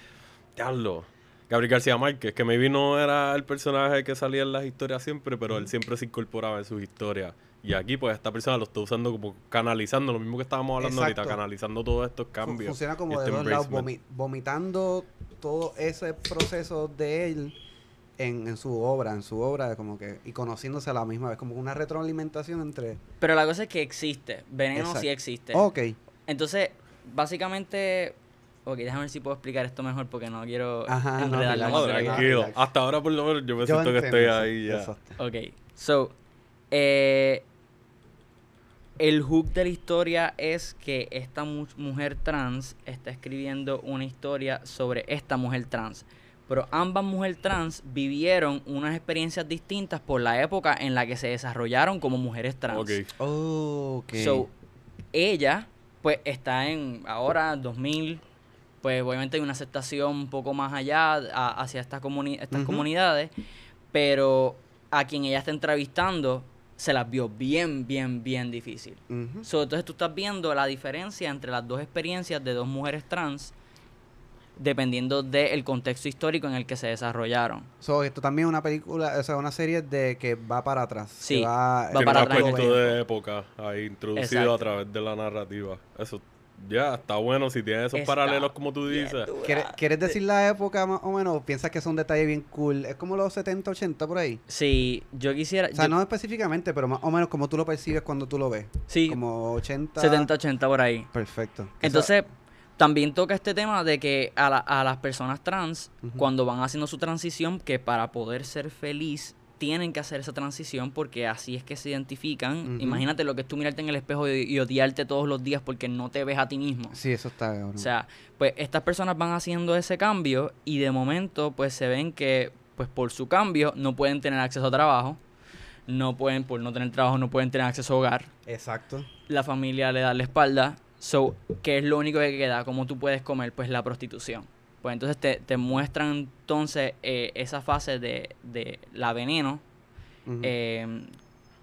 Diablo. Gabriel García Márquez, que maybe no era el personaje que salía en las historias siempre, pero él siempre se incorporaba en sus historias. Y aquí, pues, esta persona lo está usando como canalizando, lo mismo que estábamos hablando ahorita, canalizando todos estos cambios. Funciona como y de este dos lados, vomi- vomitando todo ese proceso de él en, en su obra, en su obra, como que, y conociéndose a la misma vez, como una retroalimentación entre... Pero la cosa es que existe. Veneno Exacto. sí existe. Ok, Entonces, básicamente. Ok, déjame ver si puedo explicar esto mejor porque no quiero Ajá, no, enredarlo relax, No, tranquilo. relax. Hasta ahora, por lo menos, yo me yo siento que estoy eso, ahí ya. exacto. Ok, so, eh, el hook de la historia es que esta mu- mujer trans está escribiendo una historia sobre esta mujer trans. Pero ambas mujeres trans vivieron unas experiencias distintas por la época en la que se desarrollaron como mujeres trans. Ok. Ok. So, ella, pues, está en ahora, 2000, pues, obviamente hay una aceptación un poco más allá a- hacia estas, comuni- estas comunidades, pero a quien ella está entrevistando se las vio bien, bien, bien difícil. So, entonces tú estás viendo la diferencia entre las dos experiencias de dos mujeres trans, dependiendo del contexto histórico en el que se desarrollaron. So, esto también es una película, o sea, una serie de que va para atrás. que Sí, va, para atrás de época ahí introducido Exacto. a través de la narrativa. Eso ya está bueno si tiene esos Está paralelos como tú dices. ¿Quieres, quieres decir la época más o menos? ¿Piensas que es un detalle bien cool? ¿Es como los 70, 80 por ahí? Sí, yo quisiera... O sea, yo- no específicamente, pero más o menos como tú lo percibes cuando tú lo ves. sí, Como 80. 70, 80 por ahí. Perfecto. Entonces, también toca este tema de que a, la- a las personas trans, cuando van haciendo su transición, que para poder ser feliz tienen que hacer esa transición porque así es que se identifican. Imagínate lo que es tú mirarte en el espejo y, y odiarte todos los días porque no te ves a ti mismo. Sí, eso está cabrón. O sea, pues estas personas van haciendo ese cambio y de momento pues se ven que pues por su cambio no pueden tener acceso a trabajo, no pueden, por no tener trabajo, no pueden tener acceso a hogar Exacto. la familia le da la espalda. So, ¿qué es lo único que queda? ¿Cómo tú puedes comer? Pues la prostitución. Pues entonces te, te muestran entonces eh, esa fase de, de la veneno eh,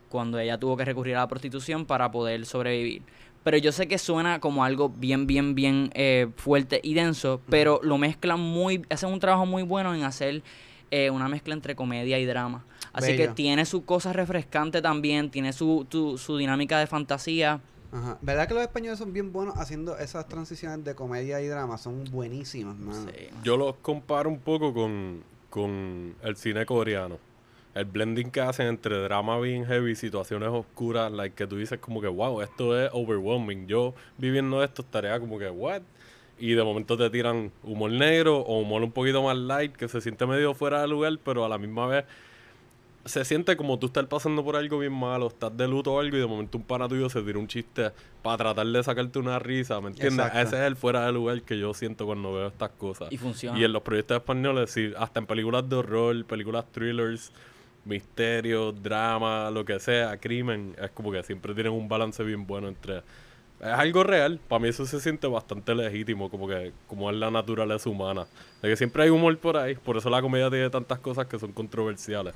cuando ella tuvo que recurrir a la prostitución para poder sobrevivir. Pero yo sé que suena como algo bien, bien, bien eh, fuerte y denso, pero lo mezclan muy, hacen un trabajo muy bueno en hacer eh, una mezcla entre comedia y drama. Así que tiene su cosa refrescante también, tiene su, tu- su dinámica de fantasía. Ajá. ¿Verdad que los españoles son bien buenos haciendo esas transiciones de comedia y drama? Son buenísimas, mano. Sí. Yo los comparo un poco con, con el cine coreano. El blending que hacen entre drama bien heavy y situaciones oscuras, like que tú dices como que, wow, esto es overwhelming. Yo viviendo esto estaría como que, what? Y de momento te tiran humor negro o humor un poquito más light, que se siente medio fuera de lugar, pero a la misma vez se siente como tú estás pasando por algo bien malo, estás de luto o algo y de momento un pana tuyo se tira un chiste para tratar de sacarte una risa, ¿me entiendes? Exacto. Ese es el fuera de lugar que yo siento cuando veo estas cosas. Y funciona. Y en los proyectos españoles, sí, hasta en películas de horror, películas thrillers, misterio, drama, lo que sea, crimen, es como que siempre tienen un balance bien bueno entre... Es algo real, para mí eso se siente bastante legítimo, como que como es la naturaleza humana. De que siempre hay humor por ahí, por eso la comedia tiene tantas cosas que son controversiales.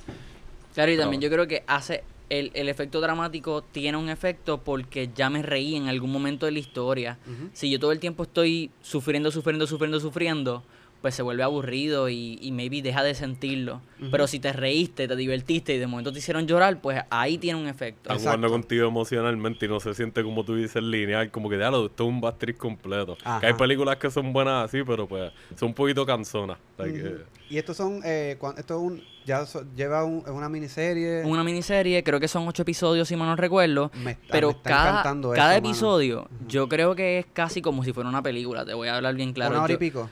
Claro, y Pero- también yo creo que hace el, el efecto dramático tiene un efecto porque ya me reí en algún momento de la historia. Si yo todo el tiempo estoy sufriendo, sufriendo, sufriendo, sufriendo, pues se vuelve aburrido y, y maybe deja de sentirlo. Pero si te reíste, te divertiste y de momento te hicieron llorar, pues ahí tiene un efecto. Están jugando contigo emocionalmente y no se siente como tú dices lineal, como que diablo, esto es un bastriz completo. Ajá. Que hay películas que son buenas así, pero pues son un poquito canzonas. Eh, Y estos son, eh, cuan- esto es un, ya so- lleva un, es una miniserie. Una miniserie, creo que son ocho episodios si mal no recuerdo. Me está- me Pero está cada, encantando cada eso, episodio, yo creo que es casi como si fuera una película. Te voy a hablar bien claro. Una hora y Yo- pico.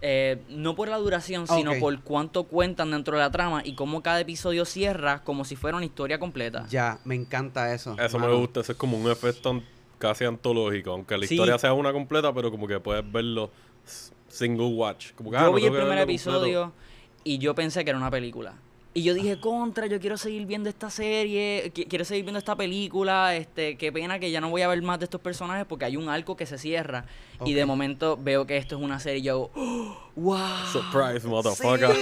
Eh, no por la duración, sino por cuánto cuentan dentro de la trama y cómo cada episodio cierra como si fuera una historia completa. Ya, me encanta eso. Eso mano. me gusta, eso es como un efecto casi antológico, aunque la Sí. historia sea una completa, pero como que puedes verlo single watch. Como que, ah, Yo no vi el primer completo. episodio y yo pensé que era una película. Y yo dije, contra, yo quiero seguir viendo esta serie, qui- quiero seguir viendo esta película, este, qué pena que ya no voy a ver más de estos personajes porque hay un arco que se cierra. Y de momento veo que esto es una serie y yo, ¡Oh! ¡wow! Surprise, motherfucker.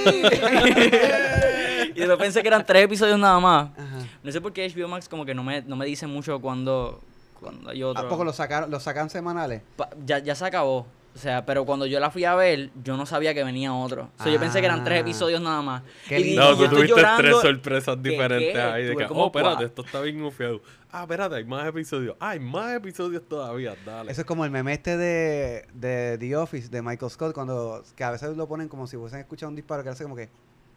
y después pensé que eran tres episodios nada más. Ajá. No sé por qué HBO Max como que no me, no me dice mucho cuando, cuando hay otro. ¿A poco lo sacaron, lo sacan semanales? Pa- ya, ya se acabó. O sea, pero cuando yo la fui a ver, yo no sabía que venía otro. O sea, yo pensé que eran tres ah. episodios nada más. Qué Y, no, tú tuviste tres sorpresas diferentes ahí. De que, como, oh, espérate, esto está bien gufiado. Ah, espérate, hay más episodios. Hay más episodios todavía, dale. Eso es como el meme este de, de The Office, de Michael Scott, cuando que a veces lo ponen como si hubiesen escuchado un disparo, que hace como que,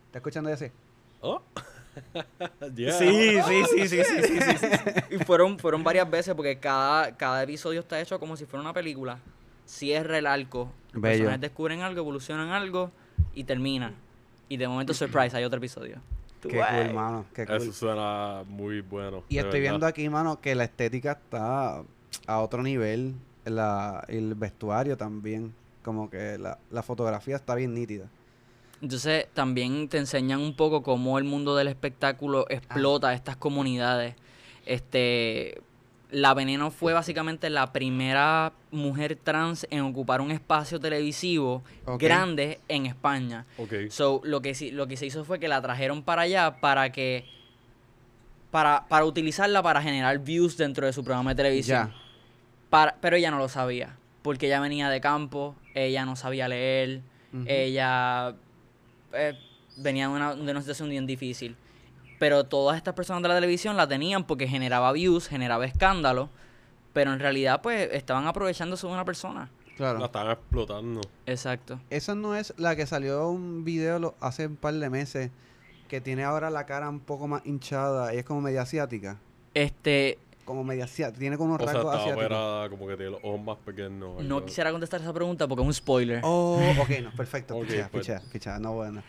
¿está escuchando ese? Oh. Sí, sí, sí, sí, sí, sí, sí, sí, Y fueron, fueron varias veces porque cada, cada episodio está hecho como si fuera una película. Cierra el arco. Los Bello. personajes descubren algo, evolucionan algo y termina. Y de momento, surprise, hay otro episodio. Qué cool, mano, qué cool. Eso suena muy bueno. Y estoy verdad. viendo aquí, mano, que la estética está a otro nivel, la, el vestuario también, como que la, la fotografía está bien nítida. Entonces también te enseñan un poco cómo el mundo del espectáculo Ah. explota estas comunidades. Este, la Veneno fue básicamente la primera mujer trans en ocupar un espacio televisivo grande en España. Ok. So, lo que, sí- lo que se hizo fue que la trajeron para allá para que para, para utilizarla para generar views dentro de su programa de televisión. Ya. Para- pero ella no lo sabía, porque ella venía de campo, ella no sabía leer, ella eh, venía de una, de una situación bien difícil. Pero todas estas personas de la televisión la tenían porque generaba views, generaba escándalo, pero en realidad pues estaban aprovechándose de una persona. Claro. La están explotando. Exacto. Esa no es la que salió un video lo- hace un par de meses, que tiene ahora la cara un poco más hinchada y es como media asiática. Este, Como media asiática, tiene como unos O sea, rasgos asiáticos. operada como que tiene los ojos más pequeños. no quisiera contestar esa pregunta porque es un spoiler. Oh, ok, no, perfecto. Ok, pichea, pues. pichea, pichea, no bueno.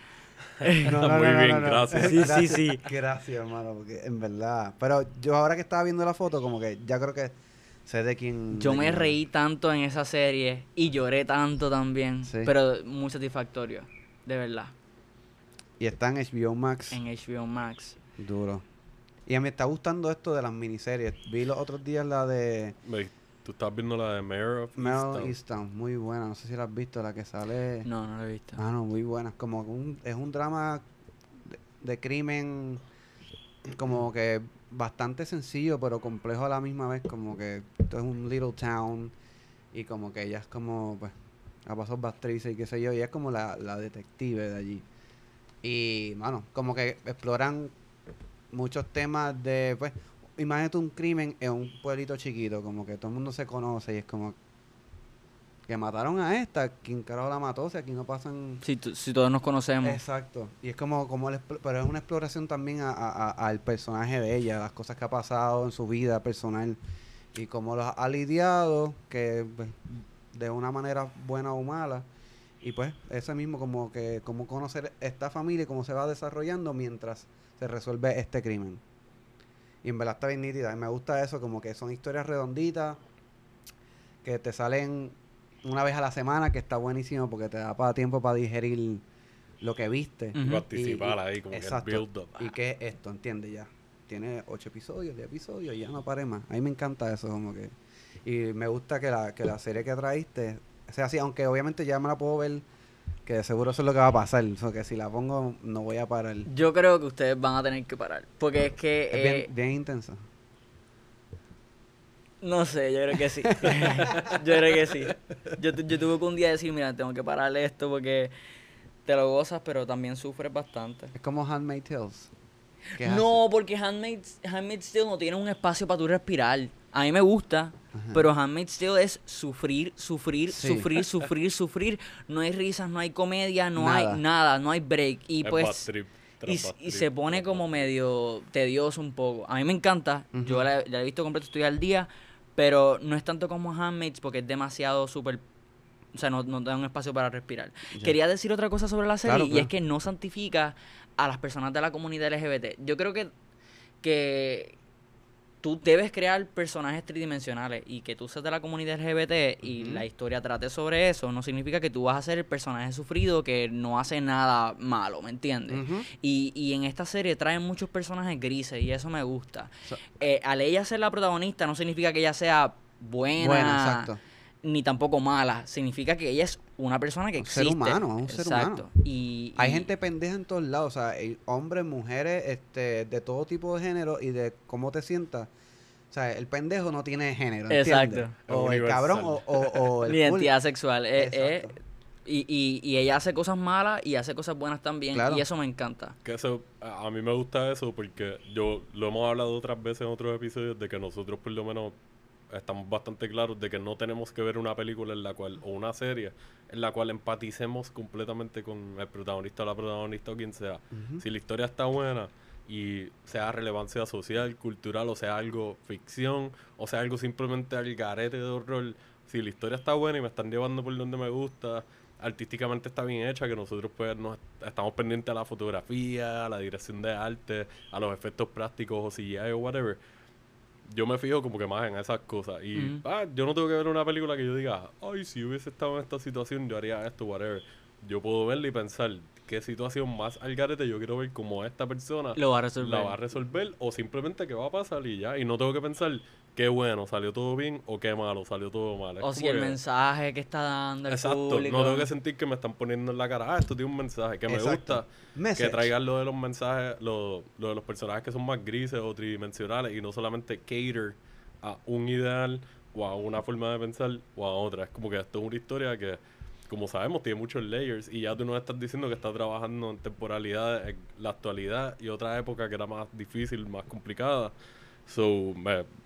Muy bien, gracias. Sí, sí, sí. Gracias, hermano, porque en verdad. Pero yo ahora que estaba viendo la foto, como que ya creo que sé de quién. Yo de me quién- reí tanto en esa serie y lloré tanto también, Sí. pero muy satisfactorio, de verdad, Y está en HBO Max. en HBO Max. Duro. Y a mí me está gustando esto de las miniseries. Vi los otros días la de Me- Tú estás viendo la de Mayor of Mel Easttown? Easttown. Muy buena. No sé si la has visto, la que sale. No, no lo he visto. Ah, no, muy buena. Como un, es un drama de, de crimen como que bastante sencillo, pero complejo a la misma vez. Como que esto es un little town y como que ella es como, pues, ha pasado Bastrice y qué sé yo, y es como la, la detective de allí. Y, mano, como que exploran muchos temas de, pues, imagínate un crimen en un pueblito chiquito, como que todo el mundo se conoce y es como que mataron a esta, ¿quién carajo la mató? Si aquí no pasan... Si, todos nos conocemos. Exacto. Y es como, como el pero es una exploración también a- a- a- al personaje de ella, las cosas que ha pasado en su vida personal y cómo los ha lidiado, que pues, de una manera buena o mala. Y pues, ese mismo como que, cómo conocer esta familia y cómo se va desarrollando mientras se resuelve este crimen. Y en verdad está bien nítida. Y me gusta eso, como que son historias redonditas, que te salen una vez a la semana, que está buenísimo porque te da para tiempo para digerir lo que viste. Participar Y- y- ahí, como exacto. que el build-up. ¿Y qué es esto? ¿Entiendes? Ya. Tiene ocho episodios, diez episodios, y ya no pare más. A mí me encanta eso, como que. Y me gusta que la, que la serie que traíste sea así, aunque obviamente ya me la puedo ver, que de seguro eso es lo que va a pasar. O sea, que si la pongo, no voy a parar. Es Yo creo que ustedes van a tener que parar. Porque es que. eh, bien, bien intensa. No sé, yo creo que sí. yo creo que sí. Yo, yo tuve que un día decir, mira, tengo que pararle esto porque te lo gozas, pero también sufres bastante. Es como Handmaid's Tales. es No, porque Handmaid's, Handmaid's Tale no tiene un espacio para tú respirar. A mí me gusta, Ajá. pero Handmaid's Tale es sufrir, sufrir, Sí. sufrir, sufrir, sufrir. No hay risas, no hay comedia, no Nada. hay nada, no hay break. Y Es pues... Y, se pone como medio tedioso un poco. A mí me encanta. Yo la, la he visto completo, estoy al día. Pero no es tanto como Handmaids porque es demasiado súper... O sea, no, no da un espacio para respirar. Quería decir otra cosa sobre la serie Claro, y claro. es que no santifica a las personas de la comunidad LGBT. Yo creo que, que tú debes crear personajes tridimensionales y que tú seas de la comunidad LGBT y la historia trate sobre eso, no significa que tú vas a ser el personaje sufrido que no hace nada malo, ¿me entiendes? Y, y en esta serie traen muchos personajes grises y eso me gusta. So- Eh, al ella ser la protagonista no significa que ella sea buena, Bueno, exacto. Ni tampoco mala. Significa que ella es una persona que Un ser existe. humano, un ser Exacto. humano. Y, Hay y- gente pendeja en todos lados, o sea, hay hombres, mujeres, este, de todo tipo de género y de cómo te sientas. O sea, el pendejo no tiene género, ¿entiendes? Exacto. O el cabrón o, o, o el cool. identidad sexual. Eh, eh, Exacto. y, y, y ella hace cosas malas y hace cosas buenas también. Claro. Y eso me encanta. Que eso, a a mí me gusta eso porque yo lo hemos hablado otras veces en otros episodios de que nosotros por lo menos estamos bastante claros de que no tenemos que ver una película en la cual, o una serie, en la cual empaticemos completamente con el protagonista o la protagonista o quien sea. Si la historia está buena y sea relevancia social, cultural, o sea algo ficción, o sea algo simplemente al garete de horror, si la historia está buena y me están llevando por donde me gusta, artísticamente está bien hecha, que nosotros pues nos estamos pendientes a la fotografía, a la dirección de arte, a los efectos prácticos o CGI o whatever. Yo me fijo como que más en esas cosas. Y ah, yo no tengo que ver una película que yo diga, ay, si hubiese estado en esta situación, yo haría esto, whatever. Yo puedo verla y pensar qué situación más al garete yo quiero ver como esta persona Lo va a resolver. la va a resolver o simplemente qué va a pasar y ya. Y no tengo que pensar qué bueno, salió todo bien o qué malo, salió todo mal. Es o si el que- mensaje que está dando el Exacto, público. no tengo que sentir que me están poniendo en la cara, ah, esto tiene un mensaje, que me gusta Message. que traigan lo de los mensajes, lo, lo de los personajes que son más grises o tridimensionales y no solamente cater a un ideal o a una forma de pensar o a otra. Es como que esto es una historia que, como sabemos, tiene muchos layers y ya tú nos estás diciendo que está trabajando en temporalidad, en la actualidad y otra época que era más difícil, más complicada. So,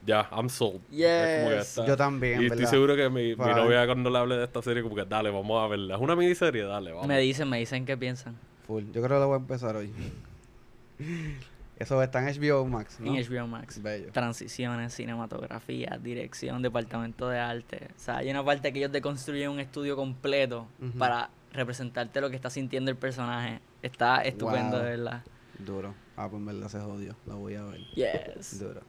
ya, I'm sold. Yes. Yo también, y estoy ¿verdad? seguro que mi, novia cuando le hable de esta serie como que dale, vamos a verla. Es una miniserie, dale, vamos. Me dicen, me dicen qué piensan. Full. Yo creo que lo voy a empezar hoy. Eso está en HBO Max, ¿no? En HBO Max. Bello. Transiciones, cinematografía, dirección, departamento de arte. O sea, hay una parte que ellos deconstruyen un estudio completo para representarte lo que está sintiendo el personaje. Está estupendo, Wow. de verdad. Duro. Ah, pues en verdad se jodió. Lo voy a ver. Yes. Duro.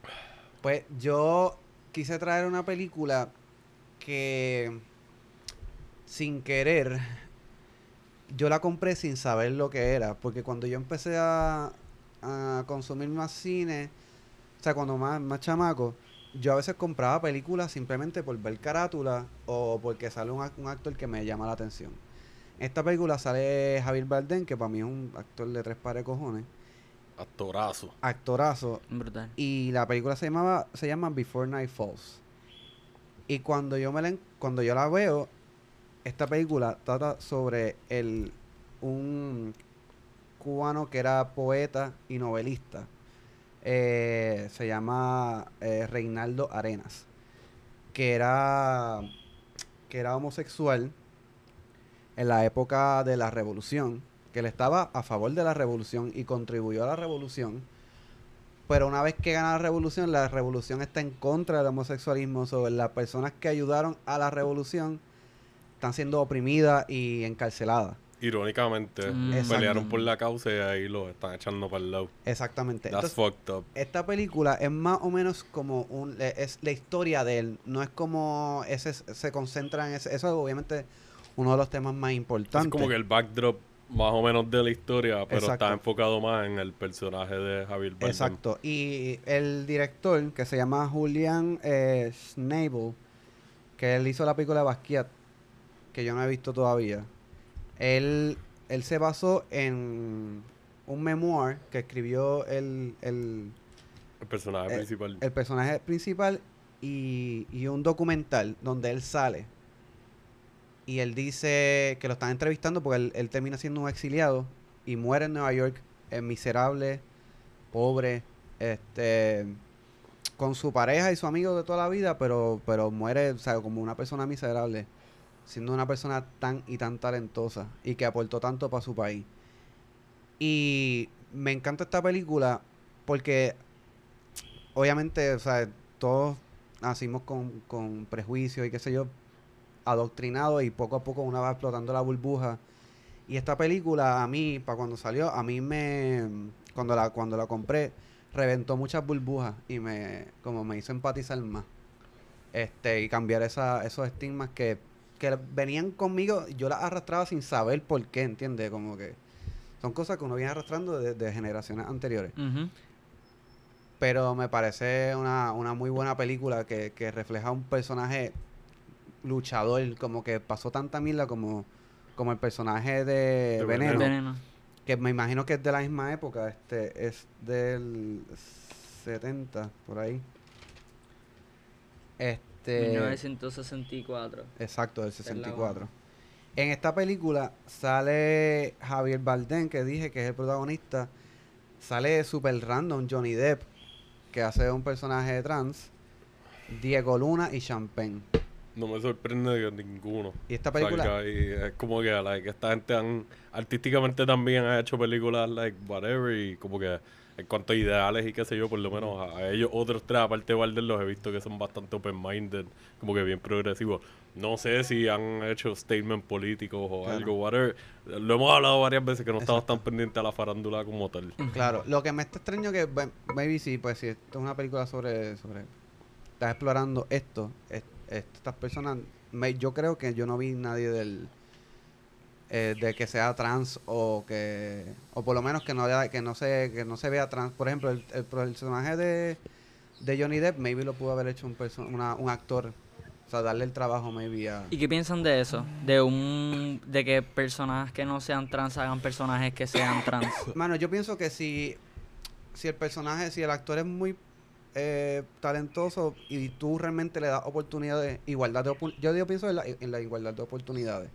Pues yo quise traer una película que sin querer yo la compré sin saber lo que era, porque cuando yo empecé a, a consumir más cine, o sea, cuando más, más chamaco, yo a veces compraba películas simplemente por ver carátula o porque sale un, un actor que me llama la atención. En esta película sale Javier Bardem, que para mí es un actor de tres pares de cojones, Actorazo. actorazo, Brutal. y la película se llamaba se llama Before Night Falls. Y cuando yo me la cuando yo la veo, esta película trata sobre el un cubano que era poeta y novelista. Eh, se llama eh, Reinaldo Arenas, que era que era homosexual en la época de la revolución, que él estaba a favor de la revolución y contribuyó a la revolución. Pero una vez que gana la revolución, la revolución está en contra del homosexualismo. Sobre las personas que ayudaron a la revolución están siendo oprimidas y encarceladas. Irónicamente, Mm. pelearon por la causa y ahí lo están echando para el lado. Exactamente. That's Entonces, fucked up. esta película es más o menos como un es la historia de él no es como ese se concentra en ese eso es obviamente uno de los temas más importantes Es como que el backdrop más o menos de la historia, pero Exacto. está enfocado más en el personaje de Javier Bardem. exacto y el director que se llama Julian eh, Schnabel que él hizo la película de Basquiat que yo no he visto todavía él él se basó en un memoir que escribió el, el El personaje Eh, principal. el personaje principal y, y un documental donde él sale. Y él dice que lo están entrevistando porque él, él termina siendo un exiliado y muere en Nueva York, eh, miserable, pobre, este con su pareja y su amigo de toda la vida, pero, pero muere, o sea, como una persona miserable, siendo una persona tan y tan talentosa y que aportó tanto para su país. Y me encanta esta película porque obviamente, o sea, todos nacimos con, con prejuicios y qué sé yo, adoctrinados y poco a poco una va explotando la burbuja. Y esta película a mí, para cuando salió, a mí me, cuando la, cuando la compré, reventó muchas burbujas y me como me hizo empatizar más. Este, y cambiar esa, esos estigmas que, que venían conmigo, yo las arrastraba sin saber por qué, ¿entiendes? Como que son cosas que uno viene arrastrando de, de generaciones anteriores. Pero me parece una, una muy buena película que, que refleja un personaje luchador, como que pasó tanta mierda como, como el personaje de, De Veneno, Veneno. que me imagino que es de la misma época, este es del 70, por ahí. Este... 1964. Exacto, del es la 64. En esta película sale Javier Bardem, que dije que es el protagonista. Sale super random Johnny Depp, que hace un personaje trans. Diego Luna y Champagne. No me sorprende que ninguno. Y esta película- salga y es como que like, esta gente han, artísticamente también ha hecho películas like whatever y como que en cuanto a ideales y qué sé yo, por lo menos a, a ellos otros tres, aparte de Valder, los he visto que son bastante open-minded, como que bien progresivos. No sé si han hecho statement políticos o Claro. algo, whatever. Lo hemos hablado varias veces que no estamos Exacto. tan pendientes a la farándula como tal. Claro, lo que me está extraño que, maybe sí, pues si esto es una película sobre, sobre, estás explorando esto, es- estas personas, me- yo creo que yo no vi nadie del, eh, de que sea trans o que, o por lo menos que no, que no se, que no se vea trans, por ejemplo, el, el personaje de, de Johnny Depp, maybe lo pudo haber hecho un, una- un actor, o sea, darle el trabajo maybe a... ¿Y qué piensan de eso? De un de que personas que no sean trans hagan personajes que sean trans. Mano, yo pienso que si, si el personaje, si el actor es muy eh, talentoso y tú realmente le das oportunidades, igualdad de yo, yo pienso en la, en la igualdad de oportunidades.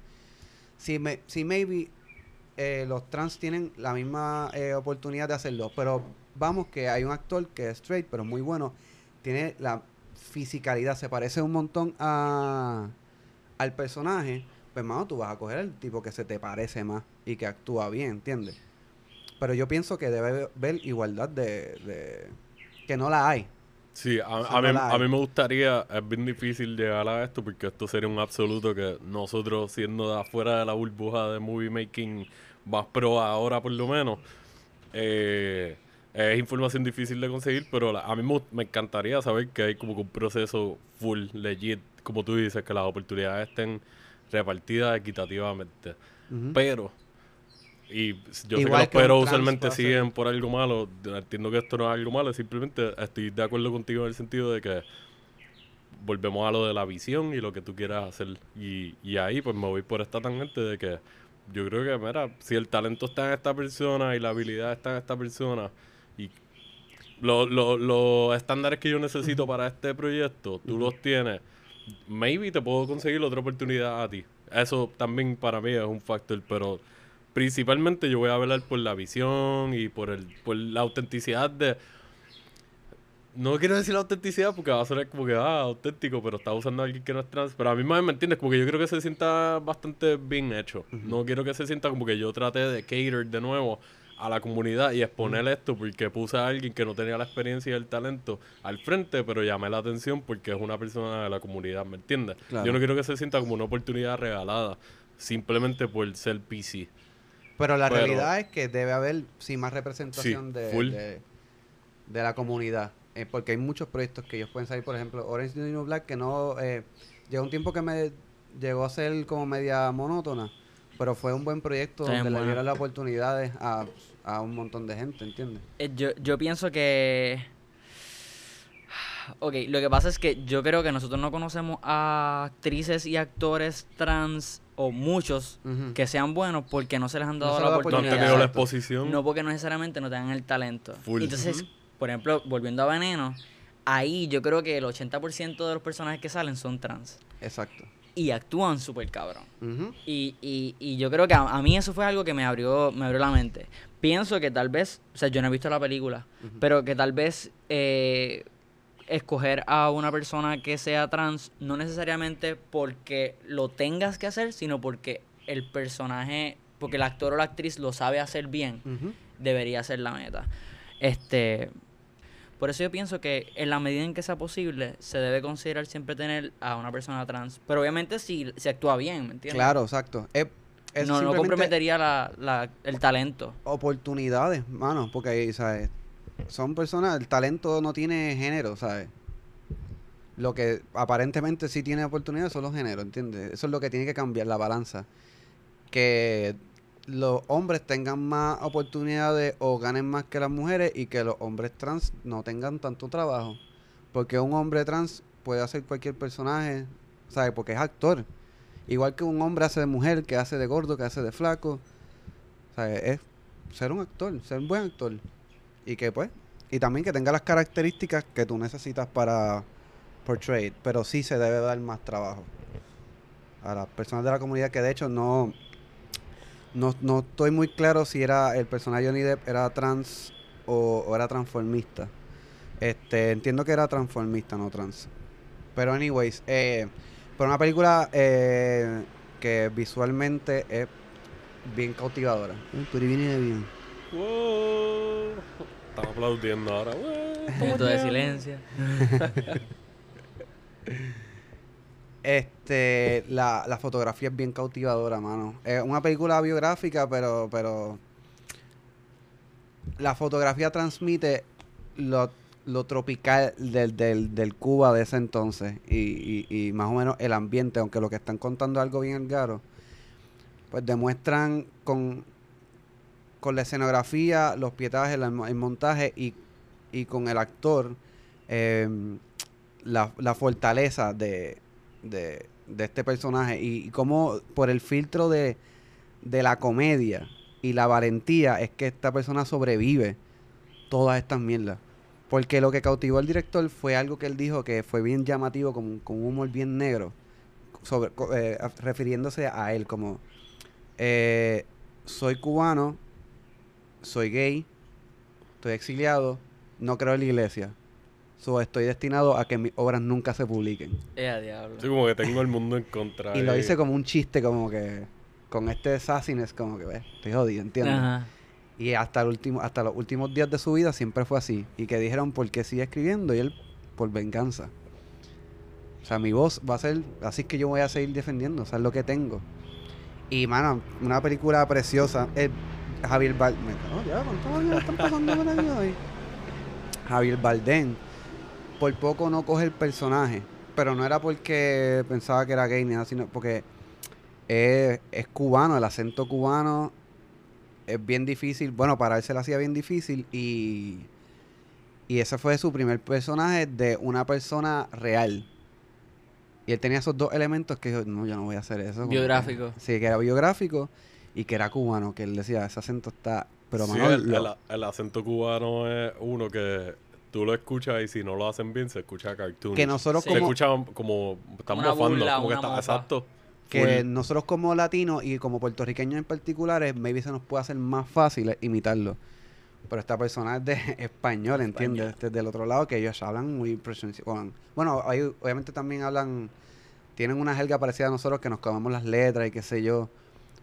Si, me, si maybe eh, los trans tienen la misma eh, oportunidad de hacerlo, pero vamos que hay un actor que es straight, pero muy bueno, tiene la fisicalidad, se parece un montón a, al personaje, pues mano, tú vas a coger el tipo que se te parece más y que actúa bien, ¿entiendes? Pero yo pienso que debe haber igualdad de, de- que no la hay. Sí, a, a mí, a mí me gustaría, es bien difícil llegar a esto porque esto sería un absoluto que nosotros siendo de afuera de la burbuja de movie making más pro ahora por lo menos, eh, es información difícil de conseguir, pero la- a mí me, me encantaría saber que hay como que un proceso full, legit, como tú dices, que las oportunidades estén repartidas equitativamente. Pero, y yo sé Igual que que los trans usualmente siguen por algo malo. Entiendo que esto no es algo malo, simplemente estoy de acuerdo contigo en el sentido de que volvemos a lo de la visión y lo que tú quieras hacer. Y, y ahí pues me voy por esta tangente de que yo creo que, mira, si el talento está en esta persona y la habilidad está en esta persona y lo- lo- los estándares que yo necesito para este proyecto, tú los tienes, maybe te puedo conseguir otra oportunidad a ti. Eso también para mí es un factor, pero principalmente yo voy a hablar por la visión y por el por la autenticidad de no quiero decir la autenticidad porque va a sonar como que ah auténtico pero está usando a alguien que no es trans pero a mí más me entiendes como que yo creo que se sienta bastante bien hecho no quiero que se sienta como que yo traté de cater de nuevo a la comunidad y exponer esto porque puse a alguien que no tenía la experiencia y el talento al frente pero llamé la atención porque es una persona de la comunidad ¿me entiendes? Claro. yo no quiero que se sienta como una oportunidad regalada simplemente por ser PC Pero la Pero- realidad es que debe haber, sí, más representación Sí, de, de, de la comunidad. Eh, porque hay muchos proyectos que ellos pueden salir, por ejemplo, Orange is the New Black, que no... Eh, llegó un tiempo que me llegó a ser como media monótona, pero fue un buen proyecto Está donde le dieron las oportunidades a, a un montón de gente, ¿entiendes? Eh, Yo, yo pienso que... Ok, lo que pasa es que yo creo que nosotros no conocemos a actrices y actores trans o muchos que sean buenos porque no se les han dado la no han oportunidad. tenido la Exacto. exposición No porque necesariamente no tengan el talento. Full. Entonces, por ejemplo, volviendo a Veneno, ahí yo creo que el 80% de los personajes que salen son trans. Exacto. Y actúan súper cabrón. Y, y, y yo creo que a, a mí eso fue algo que me abrió, me abrió la mente. Pienso que tal vez, o sea, yo no he visto la película, pero que tal vez eh, escoger a una persona que sea trans, no necesariamente porque lo tengas que hacer, sino porque el personaje, porque el actor o la actriz lo sabe hacer bien, debería ser la meta. Este, por eso yo pienso que en la medida en que sea posible, se debe considerar siempre tener a una persona trans. Pero obviamente si, si actúa bien, ¿me entiendes? Claro, exacto. Es, es no, no comprometería la, la- el talento. oportunidades, mano, porque ahí, ¿sabes? Son personas, el talento no tiene género, ¿sabes? Lo que aparentemente sí tiene oportunidades son los géneros, ¿entiendes? Eso es lo que tiene que cambiar la balanza. Que los hombres tengan más oportunidades o ganen más que las mujeres y que los hombres trans no tengan tanto trabajo. Porque un hombre trans puede hacer cualquier personaje, ¿sabes? Porque es actor. Igual que un hombre hace de mujer, que hace de gordo, que hace de flaco. ¿Sabes? Es ser un actor, ser un buen actor. Y que pues, y también que tenga las características que tú necesitas para portray. Pero sí se debe dar más trabajo a las personas de la comunidad que de hecho no no, no estoy muy claro si era el personaje Johnny Depp era trans o, era transformista. Este, entiendo que era transformista, no trans. Pero anyways, eh, pero una película eh, que visualmente es bien cautivadora. Pero viene bien. ¡Wow! Están aplaudiendo ahora. Minuto de silencio. Este, la, la fotografía es bien cautivadora, mano. Es una película biográfica, pero, pero la fotografía transmite lo, lo tropical del, del, del Cuba de ese entonces y, y, y más o menos el ambiente, aunque lo que están contando es algo bien algaro, pues demuestran con, con la escenografía, los pietajes, el montaje y, y con el actor em, la, la fortaleza de, de, de este personaje y, y cómo por el filtro de, de la comedia y la valentía es que esta persona sobrevive todas estas mierdas. Porque lo que cautivó al director fue algo que él dijo que fue bien llamativo, con, con un humor bien negro, sobre, eh, refiriéndose a él como, eh, soy cubano, soy gay, estoy exiliado, no creo en la iglesia. So, estoy destinado a que mis obras nunca se publiquen. Eh, a diablo. Sí, como que tengo el mundo en contra. Y lo ahí. dice como un chiste, como que con este sassiness, como que, ves, estoy jodido, ¿entiendes? Ajá. Y hasta el último, hasta los últimos días de su vida siempre fue así. Y que dijeron por qué sigue escribiendo y él por venganza. O sea, mi voz va a ser, así que yo voy a seguir defendiendo, o sea, es lo que tengo. Y mano, una película preciosa. Eh, Javier Bardem. ya, ¿cuántos años están pasando por aquí hoy? Javier Bardem. Por poco no coge el personaje. Pero no era porque pensaba que era gay ni nada, sino porque es, es cubano, el acento cubano es bien difícil. Bueno, para él se le hacía bien difícil y, y ese fue su primer personaje de una persona real. Y él tenía esos dos elementos que dijo, no, yo no voy a hacer eso. Biográfico. sí, que era biográfico y que era cubano, que él decía, ese acento está... Pero Sí, mano, el, lo- el- el acento cubano es uno que tú lo escuchas y si no lo hacen bien se escucha cartoon. que nosotros Sí. se como... escucha como están Una mofando, burla, como que está exacto. que full. nosotros como latinos y como puertorriqueños en particular, maybe se nos puede hacer más fácil imitarlo. Pero esta persona es de español, ¿entiendes? Desde el otro lado, que ellos hablan muy con- Bueno, ahí obviamente también hablan, tienen una jerga parecida a nosotros que nos comemos las letras y qué sé yo,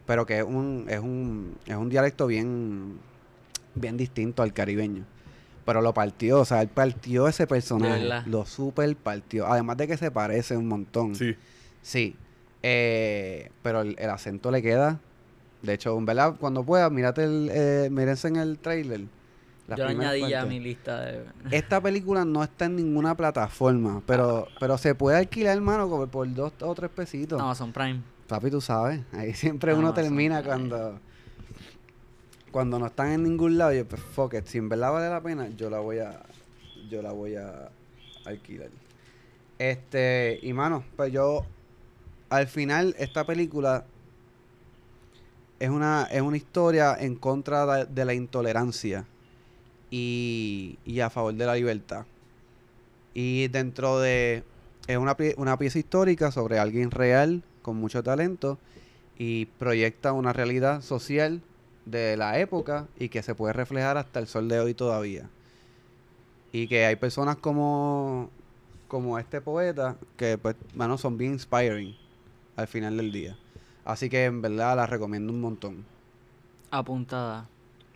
pero que es un, es un, es un dialecto bien, bien distinto al caribeño. Pero lo partió, o sea, él partió ese personaje, lo super partió. Además de que se parece un montón. Sí, Sí, eh, pero el, el acento le queda. De hecho, en verdad, cuando pueda, mírate el, eh, mírense en el trailer. las Yo añadí ya a partes. mi lista de... Esta película no está en ninguna plataforma, pero, pero se puede alquilar, hermano, como por dos o tres pesitos. Amazon Prime. Papi, tú sabes, ahí siempre uno Amazon termina cuando cuando no están en ningún lado. Yo, pues, fuck it, si en verdad vale la pena, yo la voy a yo la voy a alquilar. Este, y mano, pues yo al final esta película es una es una historia en contra de, de la intolerancia y, y a favor de la libertad. Y dentro de es una, pie- una pieza histórica sobre alguien real con mucho talento y proyecta una realidad social de la época y que se puede reflejar hasta el sol de hoy todavía. Y que hay personas como, como este poeta que, pues, bueno, son bien inspiring al final del día. Así que en verdad la recomiendo un montón. Apuntada.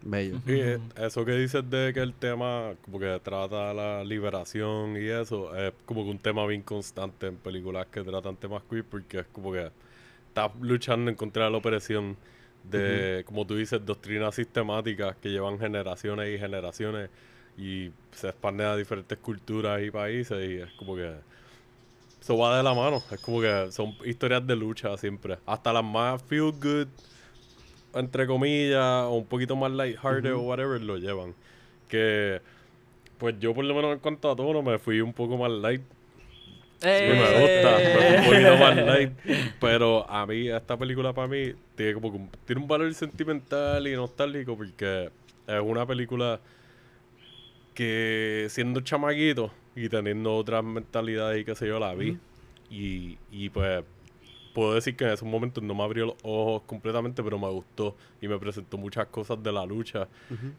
Bello. Y eh, eso que dices de que el tema como que trata la liberación y eso, es como que un tema bien constante en películas que tratan temas queer porque es como que estás luchando en contra de la opresión de, como tú dices, doctrinas sistemáticas que llevan generaciones y generaciones y se expande a diferentes culturas y países y es como que eso va de la mano. Es como que son historias de lucha siempre. Hasta las más feel good, entre comillas, o un poquito más lighthearted o whatever, lo llevan. Que, pues yo por lo menos en cuanto a tono me fui un poco más light. Me gusta, me fui un poquito más light. Pero a mí, esta película para mí tiene como tiene un valor sentimental y nostálgico porque es una película que siendo chamaquito y teniendo otras mentalidades y qué sé yo, la vi. y, y pues puedo decir que en esos momentos no me abrió los ojos completamente, pero me gustó y me presentó muchas cosas de la lucha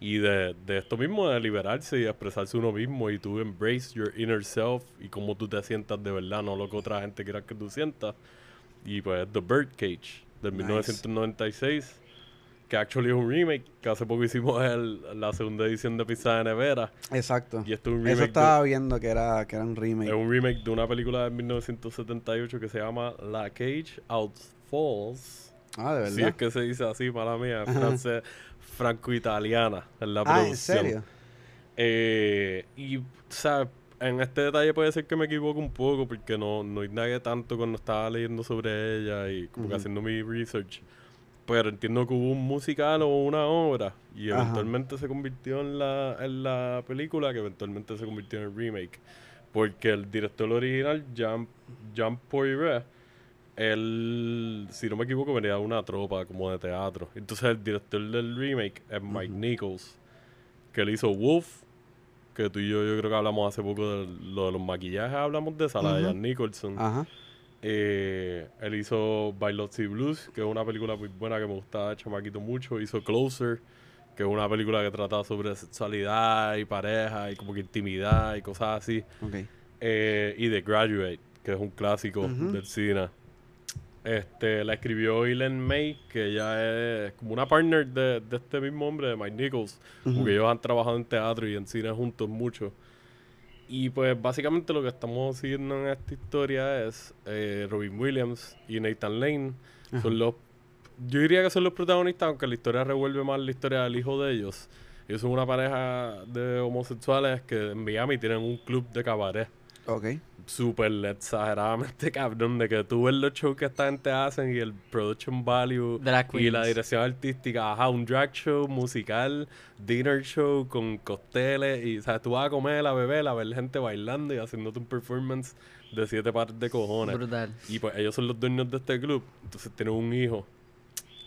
y de, de esto mismo, de liberarse y expresarse uno mismo y tú embrace your inner self y cómo tú te sientas de verdad, no lo que otra gente quiera que tú sientas. Y pues The Birdcage del Nice. 1996 que actually es un remake, que hace poco hicimos el- la segunda edición de Pizza de Nevera. Exacto. Y esto es un remake, Eso de, estaba viendo que era, que era un remake. es un remake de una película de 1978 que se llama La Cage Out Falls. Ah, de Si verdad. es que se dice así, mala mía, francés, franco-italiana en la ah, producción. ¿en serio? Eh, y, o sea, en este detalle puede ser que me equivoque un poco porque no, no indagué tanto cuando estaba leyendo sobre ella y como que haciendo mi research. Pero entiendo que hubo un musical o una obra y Ajá. eventualmente se convirtió en la, en la película que eventualmente se convirtió en el remake. Porque el director original, Jean, Jean Poiret, él, si no me equivoco, venía de una tropa como de teatro. Entonces el director del remake es Mike Nichols, que él hizo Wolf, que tú y yo yo creo que hablamos hace poco de lo de los maquillajes, hablamos de esa, la de Ujú. Jan Nicholson. Ajá. Eh, él hizo Bailotsy Blues, que es una película muy buena que me gustaba chamaquito mucho. Hizo Closer, que es una película que trata sobre sexualidad y pareja y como que intimidad y cosas así. Eh, y The Graduate, que es un clásico del cine. Este, la escribió Ellen May, que ella es como una partner de, de este mismo hombre, de Mike Nichols. Porque ellos han trabajado en teatro y en cine juntos mucho. Y pues básicamente lo que estamos siguiendo en esta historia es eh, Robin Williams y Nathan Lane. Son los, yo diría que son los protagonistas, aunque la historia revuelve más la historia del hijo de ellos. Ellos son una pareja de homosexuales que en Miami tienen un club de cabaret Ok. súper exageradamente cabrón de que tú ves los shows que esta gente hacen y el production value Drag y la dirección artística, ajá, un drag show musical, dinner show con cócteles y, o sea, tú vas a comer, a beber, a ver gente bailando y haciéndote un performance de siete pares de cojones. Brutal. Y pues ellos son los dueños de este club. Entonces tienen un hijo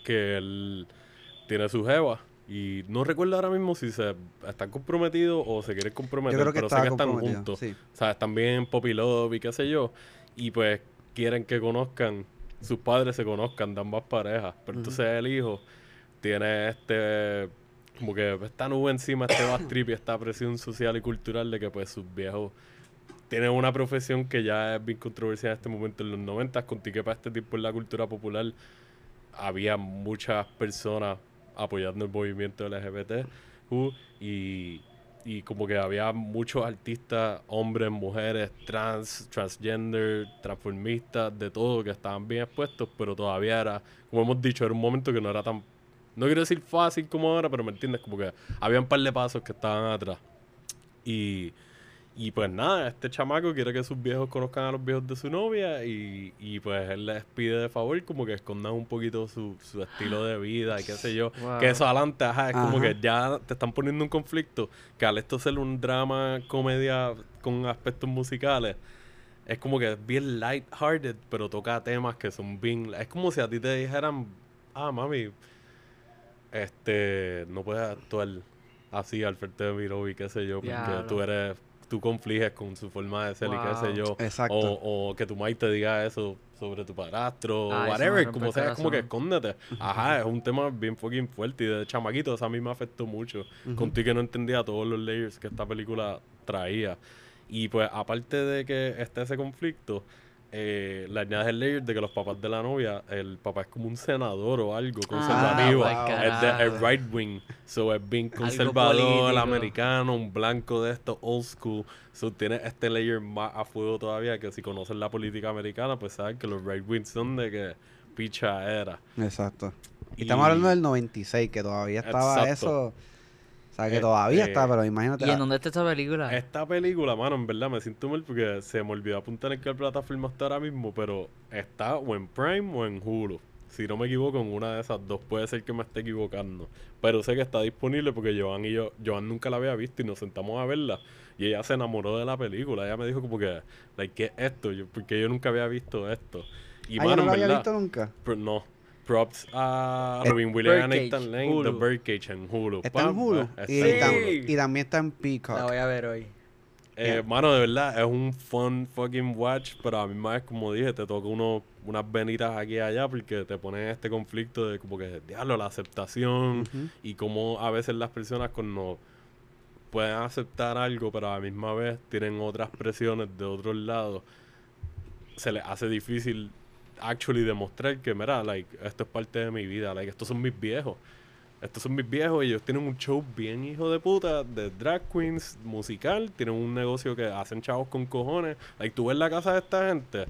que él tiene su jeva. Y no recuerdo ahora mismo si se están comprometidos o se quieren comprometer, Yo creo que pero sé que están juntos. sí. O sea, están bien en Poppy Love y qué sé yo. Y pues quieren que conozcan, sus padres se conozcan de ambas parejas. Pero entonces el hijo tiene este, como que esta nube encima, este bad trip y esta presión social y cultural de que pues sus viejos tienen una profesión que ya es bien controversial en este momento en los 90 contigo que para este tiempo en la cultura popular había muchas personas apoyando el movimiento LGBT y, y como que había muchos artistas, hombres, mujeres, trans, transgender, transformistas, de todo, que estaban bien expuestos, pero todavía era, como hemos dicho, era un momento que no era tan, no quiero decir fácil como ahora, pero me entiendes, como que había un par de pasos que estaban atrás. Y, y pues nada, este chamaco quiere que sus viejos conozcan a los viejos de su novia y, y pues él les pide de favor como que escondan un poquito su, su estilo de vida y qué sé yo. Wow. Que eso adelante, ajá, es como que ya te están poniendo un conflicto que al esto ser un drama, comedia con aspectos musicales, es como que es bien light-hearted, pero toca temas que son bien... Es como si a ti te dijeran, ah, mami, este, no puedes actuar así al frente de mi novio y qué sé yo, porque tú eres... Tú confliges con su forma de ser y qué sé yo. Exacto. O, o que tu madre te diga eso sobre tu padrastro, Ah, o whatever, como sea, es como que escóndete. Ajá, es un tema bien fucking fuerte y de chamaquito, eso a mí me afectó mucho. Contigo que no entendía todos los layers que esta película traía. Y pues, aparte de que esté ese conflicto, eh, le añades el layer de que los papás de la novia, el papá es como un senador o algo conservativo. pa'l es right wing. So es bien conservador, americano, un blanco de esto, old school. So tiene este layer más a fuego todavía que si conocen la política americana, pues saben que los right wing son de que picha era. Exacto. Y, Y- estamos hablando del 96, que todavía estaba Exacto. eso. Sea que Eh, todavía eh, está, pero imagínate. ¿Y en dónde está esta película? Esta película, mano, en verdad me siento mal porque se me olvidó apuntar en qué plataforma está ahora mismo, pero está o en Prime o en Hulu. Si no me equivoco, en una de esas dos. Puede ser que me esté equivocando. Pero sé que está disponible porque Joan y yo, Joan nunca la había visto y nos sentamos a verla. Y ella se enamoró de la película. Ella me dijo como que, like, ¿qué es esto? Yo, porque yo nunca había visto esto. Y Ah, yo no en lo había verdad, visto nunca. Pro- no. Props a Eh, Robin Williams y a Birdcage, Nathan Lane, Hulu. The Birdcage en Hulu. Está en Hulu. Y, tam- también está en La Peacock. voy a ver hoy. Eh, mano, de verdad, es un fun fucking watch, pero a mí más como dije, te toca uno, unas venitas aquí y allá porque te ponen en este conflicto de como que, diablo, la aceptación Ujú. y cómo a veces las personas cuando pueden aceptar algo, pero a la misma vez tienen otras presiones de otros lados, se les hace difícil actually demostrar que, mira, like, esto es parte de mi vida, like, estos son mis viejos. Estos son mis viejos y ellos tienen un show bien hijo de puta de drag queens musical. Tienen un negocio que hacen chavos con cojones. Like, tú ves la casa de esta gente.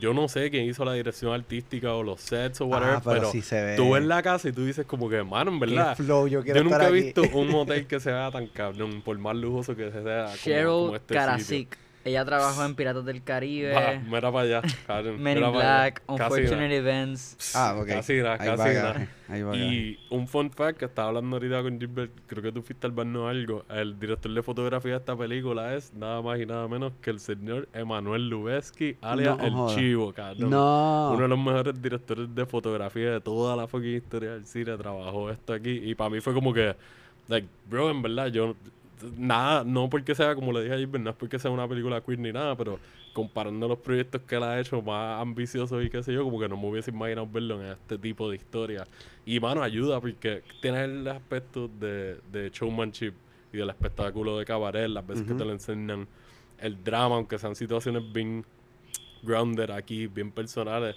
Yo no sé quién hizo la dirección artística o los sets o whatever, Ah, pero pero, sí se ve. tú ves la casa y tú dices como que, mano, en verdad. flow, yo quiero Yo nunca estar he aquí. visto un hotel que se vea tan cabrón, por más lujoso que sea. como- Cheryl como, este sitio. Ella trabajó en Piratas del Caribe, mira para allá, cabrón, Men mira in para allá. Black, Casi Unfortunate Events. Ah, ok. Casi nada, Ahí casi va, nada. ahí va, Y un fun fact que estaba hablando ahorita con Gilbert, creo que tú fuiste al baño o algo. El director de fotografía de esta película es nada más y nada menos que el señor Emanuel Lubezki, alias No El. Chivo, cabrón. No. Uno de los mejores directores de fotografía de toda la fucking historia del cine trabajó esto aquí. Y para mí fue como que, like, bro, en verdad, yo. Nada, no porque sea, como le dije a Gilbert, no es porque sea una película queer ni nada, pero comparando los proyectos que él ha hecho más ambiciosos y qué sé yo, como que no me hubiese imaginado verlo en este tipo de historia. Y mano, ayuda porque tiene el aspecto de, de showmanship y del espectáculo de cabaret, las veces que Ujú. te lo enseñan, el drama, aunque sean situaciones bien grounded aquí, bien personales,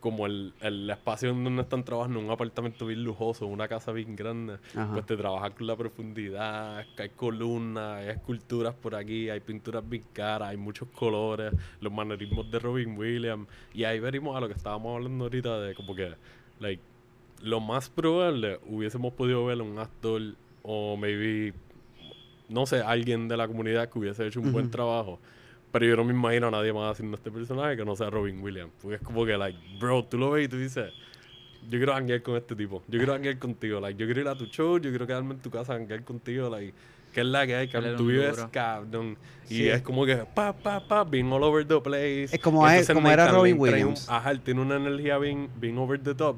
como el, el espacio en donde están trabajando, un apartamento bien lujoso, una casa bien grande, Ajá. pues te trabajas con la profundidad, hay columnas, hay esculturas por aquí, hay pinturas bien caras, hay muchos colores, los manerismos de Robin Williams, y ahí venimos a lo que estábamos hablando ahorita de como que, like, lo más probable hubiésemos podido ver a un actor o maybe, no sé, alguien de la comunidad que hubiese hecho un buen trabajo. Pero yo no me imagino a nadie más haciendo este personaje que no sea Robin Williams. Porque es como que, like, bro, tú lo ves y tú dices, yo quiero hanguear con este tipo. Yo quiero hanguear contigo. Like, yo quiero ir a tu show, yo quiero quedarme en tu casa a hanguear contigo. Like, ¿qué es la que hay, cabrón? Tú vives, cabrón. Y Sí. es como que, pa, pa, pa, bien all over the place. Es como entonces como era Robin Lane trae Williams. ajá, él tiene una energía bien, bien over the top.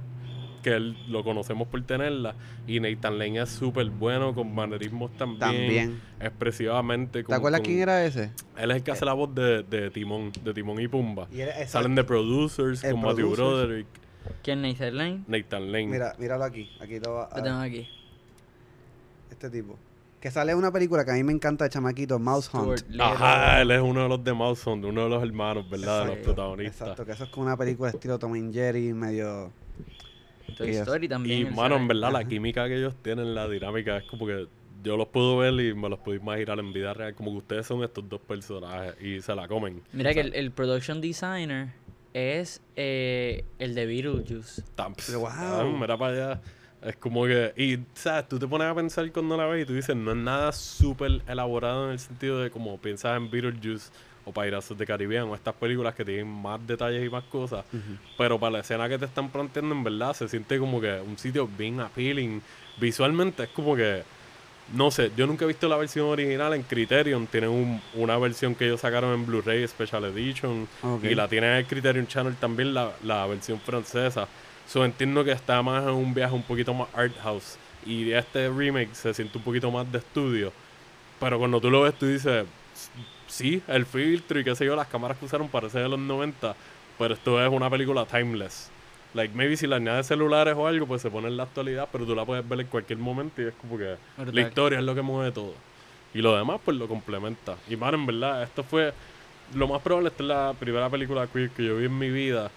Que él lo conocemos por tenerla. Y Nathan Lane es súper bueno con manerismos también. También. Expresivamente. ¿Te con- acuerdas con- quién era ese? Él es el que hace la voz de, de Timón, de Timón y Pumba. Y Salen de producers El como Matthew. Broderick, ¿Quién Nathan Lane? Nathan Lane. Mira, míralo aquí. Aquí lo va Lo tengo aquí. Este tipo. Que sale una película que a mí me encanta de chamaquito, Mouse Hunt. Ajá, él es uno de los de Mouse Hunt, uno de los hermanos, ¿verdad? De los protagonistas. Exacto, que eso es como una película estilo Tom and Jerry, medio... Toy ellos- Story también. Y, mano, en verdad, la química que ellos tienen, la dinámica, es como que yo los puedo ver y me los puedo imaginar en vida real, como que ustedes son estos dos personajes y se la comen. Mira que el, el production designer es eh, el de Beetlejuice. Pero, wow. Mira para allá. Es como que, y sabes, tú te pones a pensar cuando la ves y tú dices, no es nada súper elaborado en el sentido de como piensas en Beetlejuice o Piratas de Caribbean o estas películas que tienen más detalles y más cosas. Pero para la escena que te están planteando, en verdad, se siente como que un sitio bien appealing. Visualmente es como que, no sé, yo nunca he visto la versión original en Criterion. Tienen un- una versión que ellos sacaron en Blu-ray Special Edition. Ok. Y la tienen en el Criterion Channel también, la, la versión francesa. So entiendo que está más en un viaje un poquito más art house. Y este remake se siente un poquito más de estudio. Pero cuando tú lo ves, tú dices, sí, el filtro y qué sé yo, las cámaras que usaron parece de los 90. Pero esto es una película timeless. Like, maybe si le añades celulares o algo, pues se pone en la actualidad, pero tú la puedes ver en cualquier momento y es como que la historia es lo que mueve todo. Y lo demás, pues lo complementa. Y, mano, en verdad, esto fue. Lo más probable, esta es la primera película queer que yo vi en mi vida.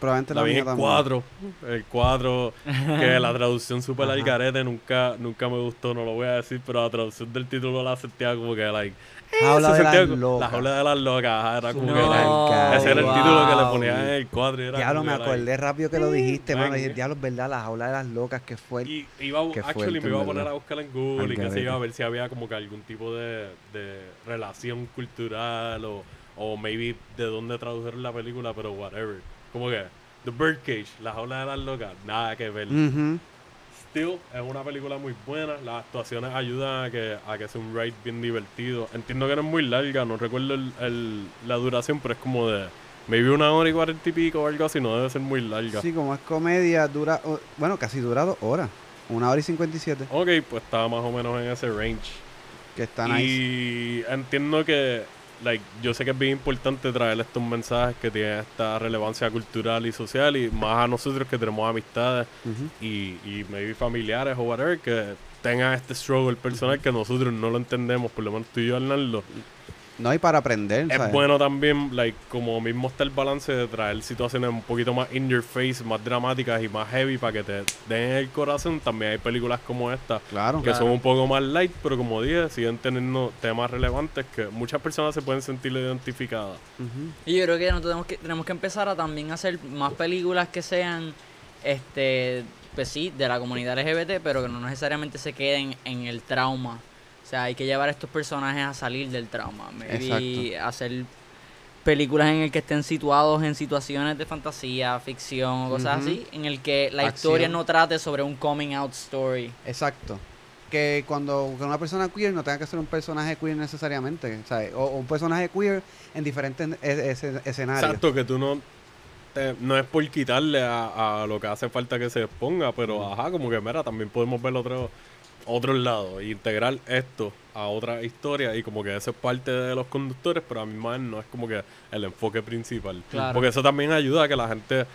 Probablemente La la vi en también. cuatro. El cuadro, que la traducción super al garete nunca, nunca me gustó, no lo voy a decir, pero la traducción del título la sentía como que, like, Jaula de las locas. La jaula de las locas, era como No, que la- ese era el wow. título que le ponían en el cuadro. y era Diablo, me que, acordé rápido que lo dijiste, mano. man. Dije, diablo, es verdad, la jaula de las locas que fue. Y iba, Qué actually, me iba a poner a buscar en Google y que se iba a ver si había como que algún tipo de, de relación cultural o, o maybe de dónde traducir la película, pero whatever. Como que The Birdcage, La jaula de las locas, nada que ver. Ujú. Still, es una película muy buena. Las actuaciones ayudan a que, a que sea un ride bien divertido. Entiendo que no es muy larga, no recuerdo el- el- la duración, pero es como de maybe una hora y cuarenta y pico o algo así, no debe ser muy larga. Sí, como es comedia, dura, bueno, casi dura dos horas. Una hora y cincuenta y siete. Ok, pues estaba más o menos en ese range. Que está nice. Y entiendo que, like, yo sé que es bien importante traer estos mensajes que tienen esta relevancia cultural y social y más a nosotros que tenemos amistades y, y maybe familiares o whatever que tengan este struggle personal que nosotros no lo entendemos, por lo menos tú y yo, Arnaldo. No, y para aprender, Es ¿sabes? bueno también, like, como mismo está el balance de traer situaciones un poquito más in your face, más dramáticas y más heavy para que te den el corazón. También hay películas como esta Claro. que son un poco más light, pero como dije, siguen teniendo temas relevantes que muchas personas se pueden sentir identificadas. Y yo creo que, no tenemos que tenemos que empezar a también hacer más películas que sean, este, pues sí, de la comunidad LGBT, pero que no necesariamente se queden en el trauma. O sea, hay que llevar a estos personajes a salir del trauma. Maybe hacer películas en el que estén situados en situaciones de fantasía, ficción o cosas así, en el que la Acción. historia no trate sobre un coming out story. Exacto. Que cuando que una persona queer no tenga que ser un personaje queer necesariamente, ¿sabes? O, o un personaje queer en diferentes es- es- escenarios. Exacto, que tú no. te- no es por quitarle a, a lo que hace falta que se exponga, pero ajá, como que mira, también podemos ver otro, otros lados, e integrar esto a otra historia y como que eso es parte de los conductores, pero a mi vez no es como que el enfoque principal. Claro. Porque eso también ayuda a que la gente,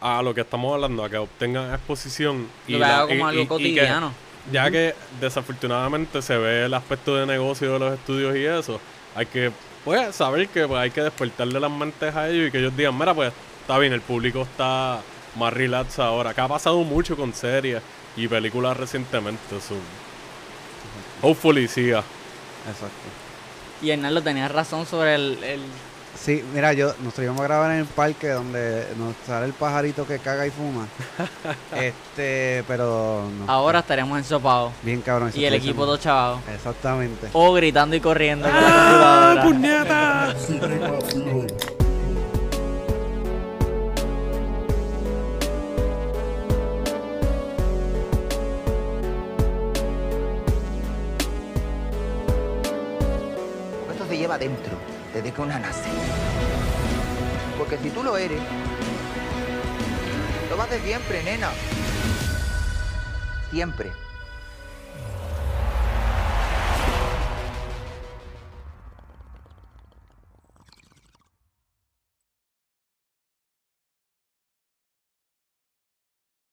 a lo que estamos hablando, a que obtengan exposición Lo la- como y- algo y- y que- cotidiano. ya que desafortunadamente se ve el aspecto de negocio de los estudios y eso, hay que pues saber que pues, hay que despertarle las mentes a ellos y que ellos digan, mira, pues está bien, el público está más relax ahora, que ha pasado mucho con series y películas recientemente. So. Hopefully siga. Exacto. Y Hernando tenía razón sobre el, el Sí, mira, yo nosotros íbamos a grabar en el parque donde nos sale el pajarito que caga y fuma. este, pero no. ahora estaríamos ensopados. Bien cabrón. Y el equipo todo chavado. Exactamente. O gritando y corriendo ¡Ah, la lleva dentro, desde que una nace. Porque si tú lo eres, lo vas hacer siempre, nena. Siempre.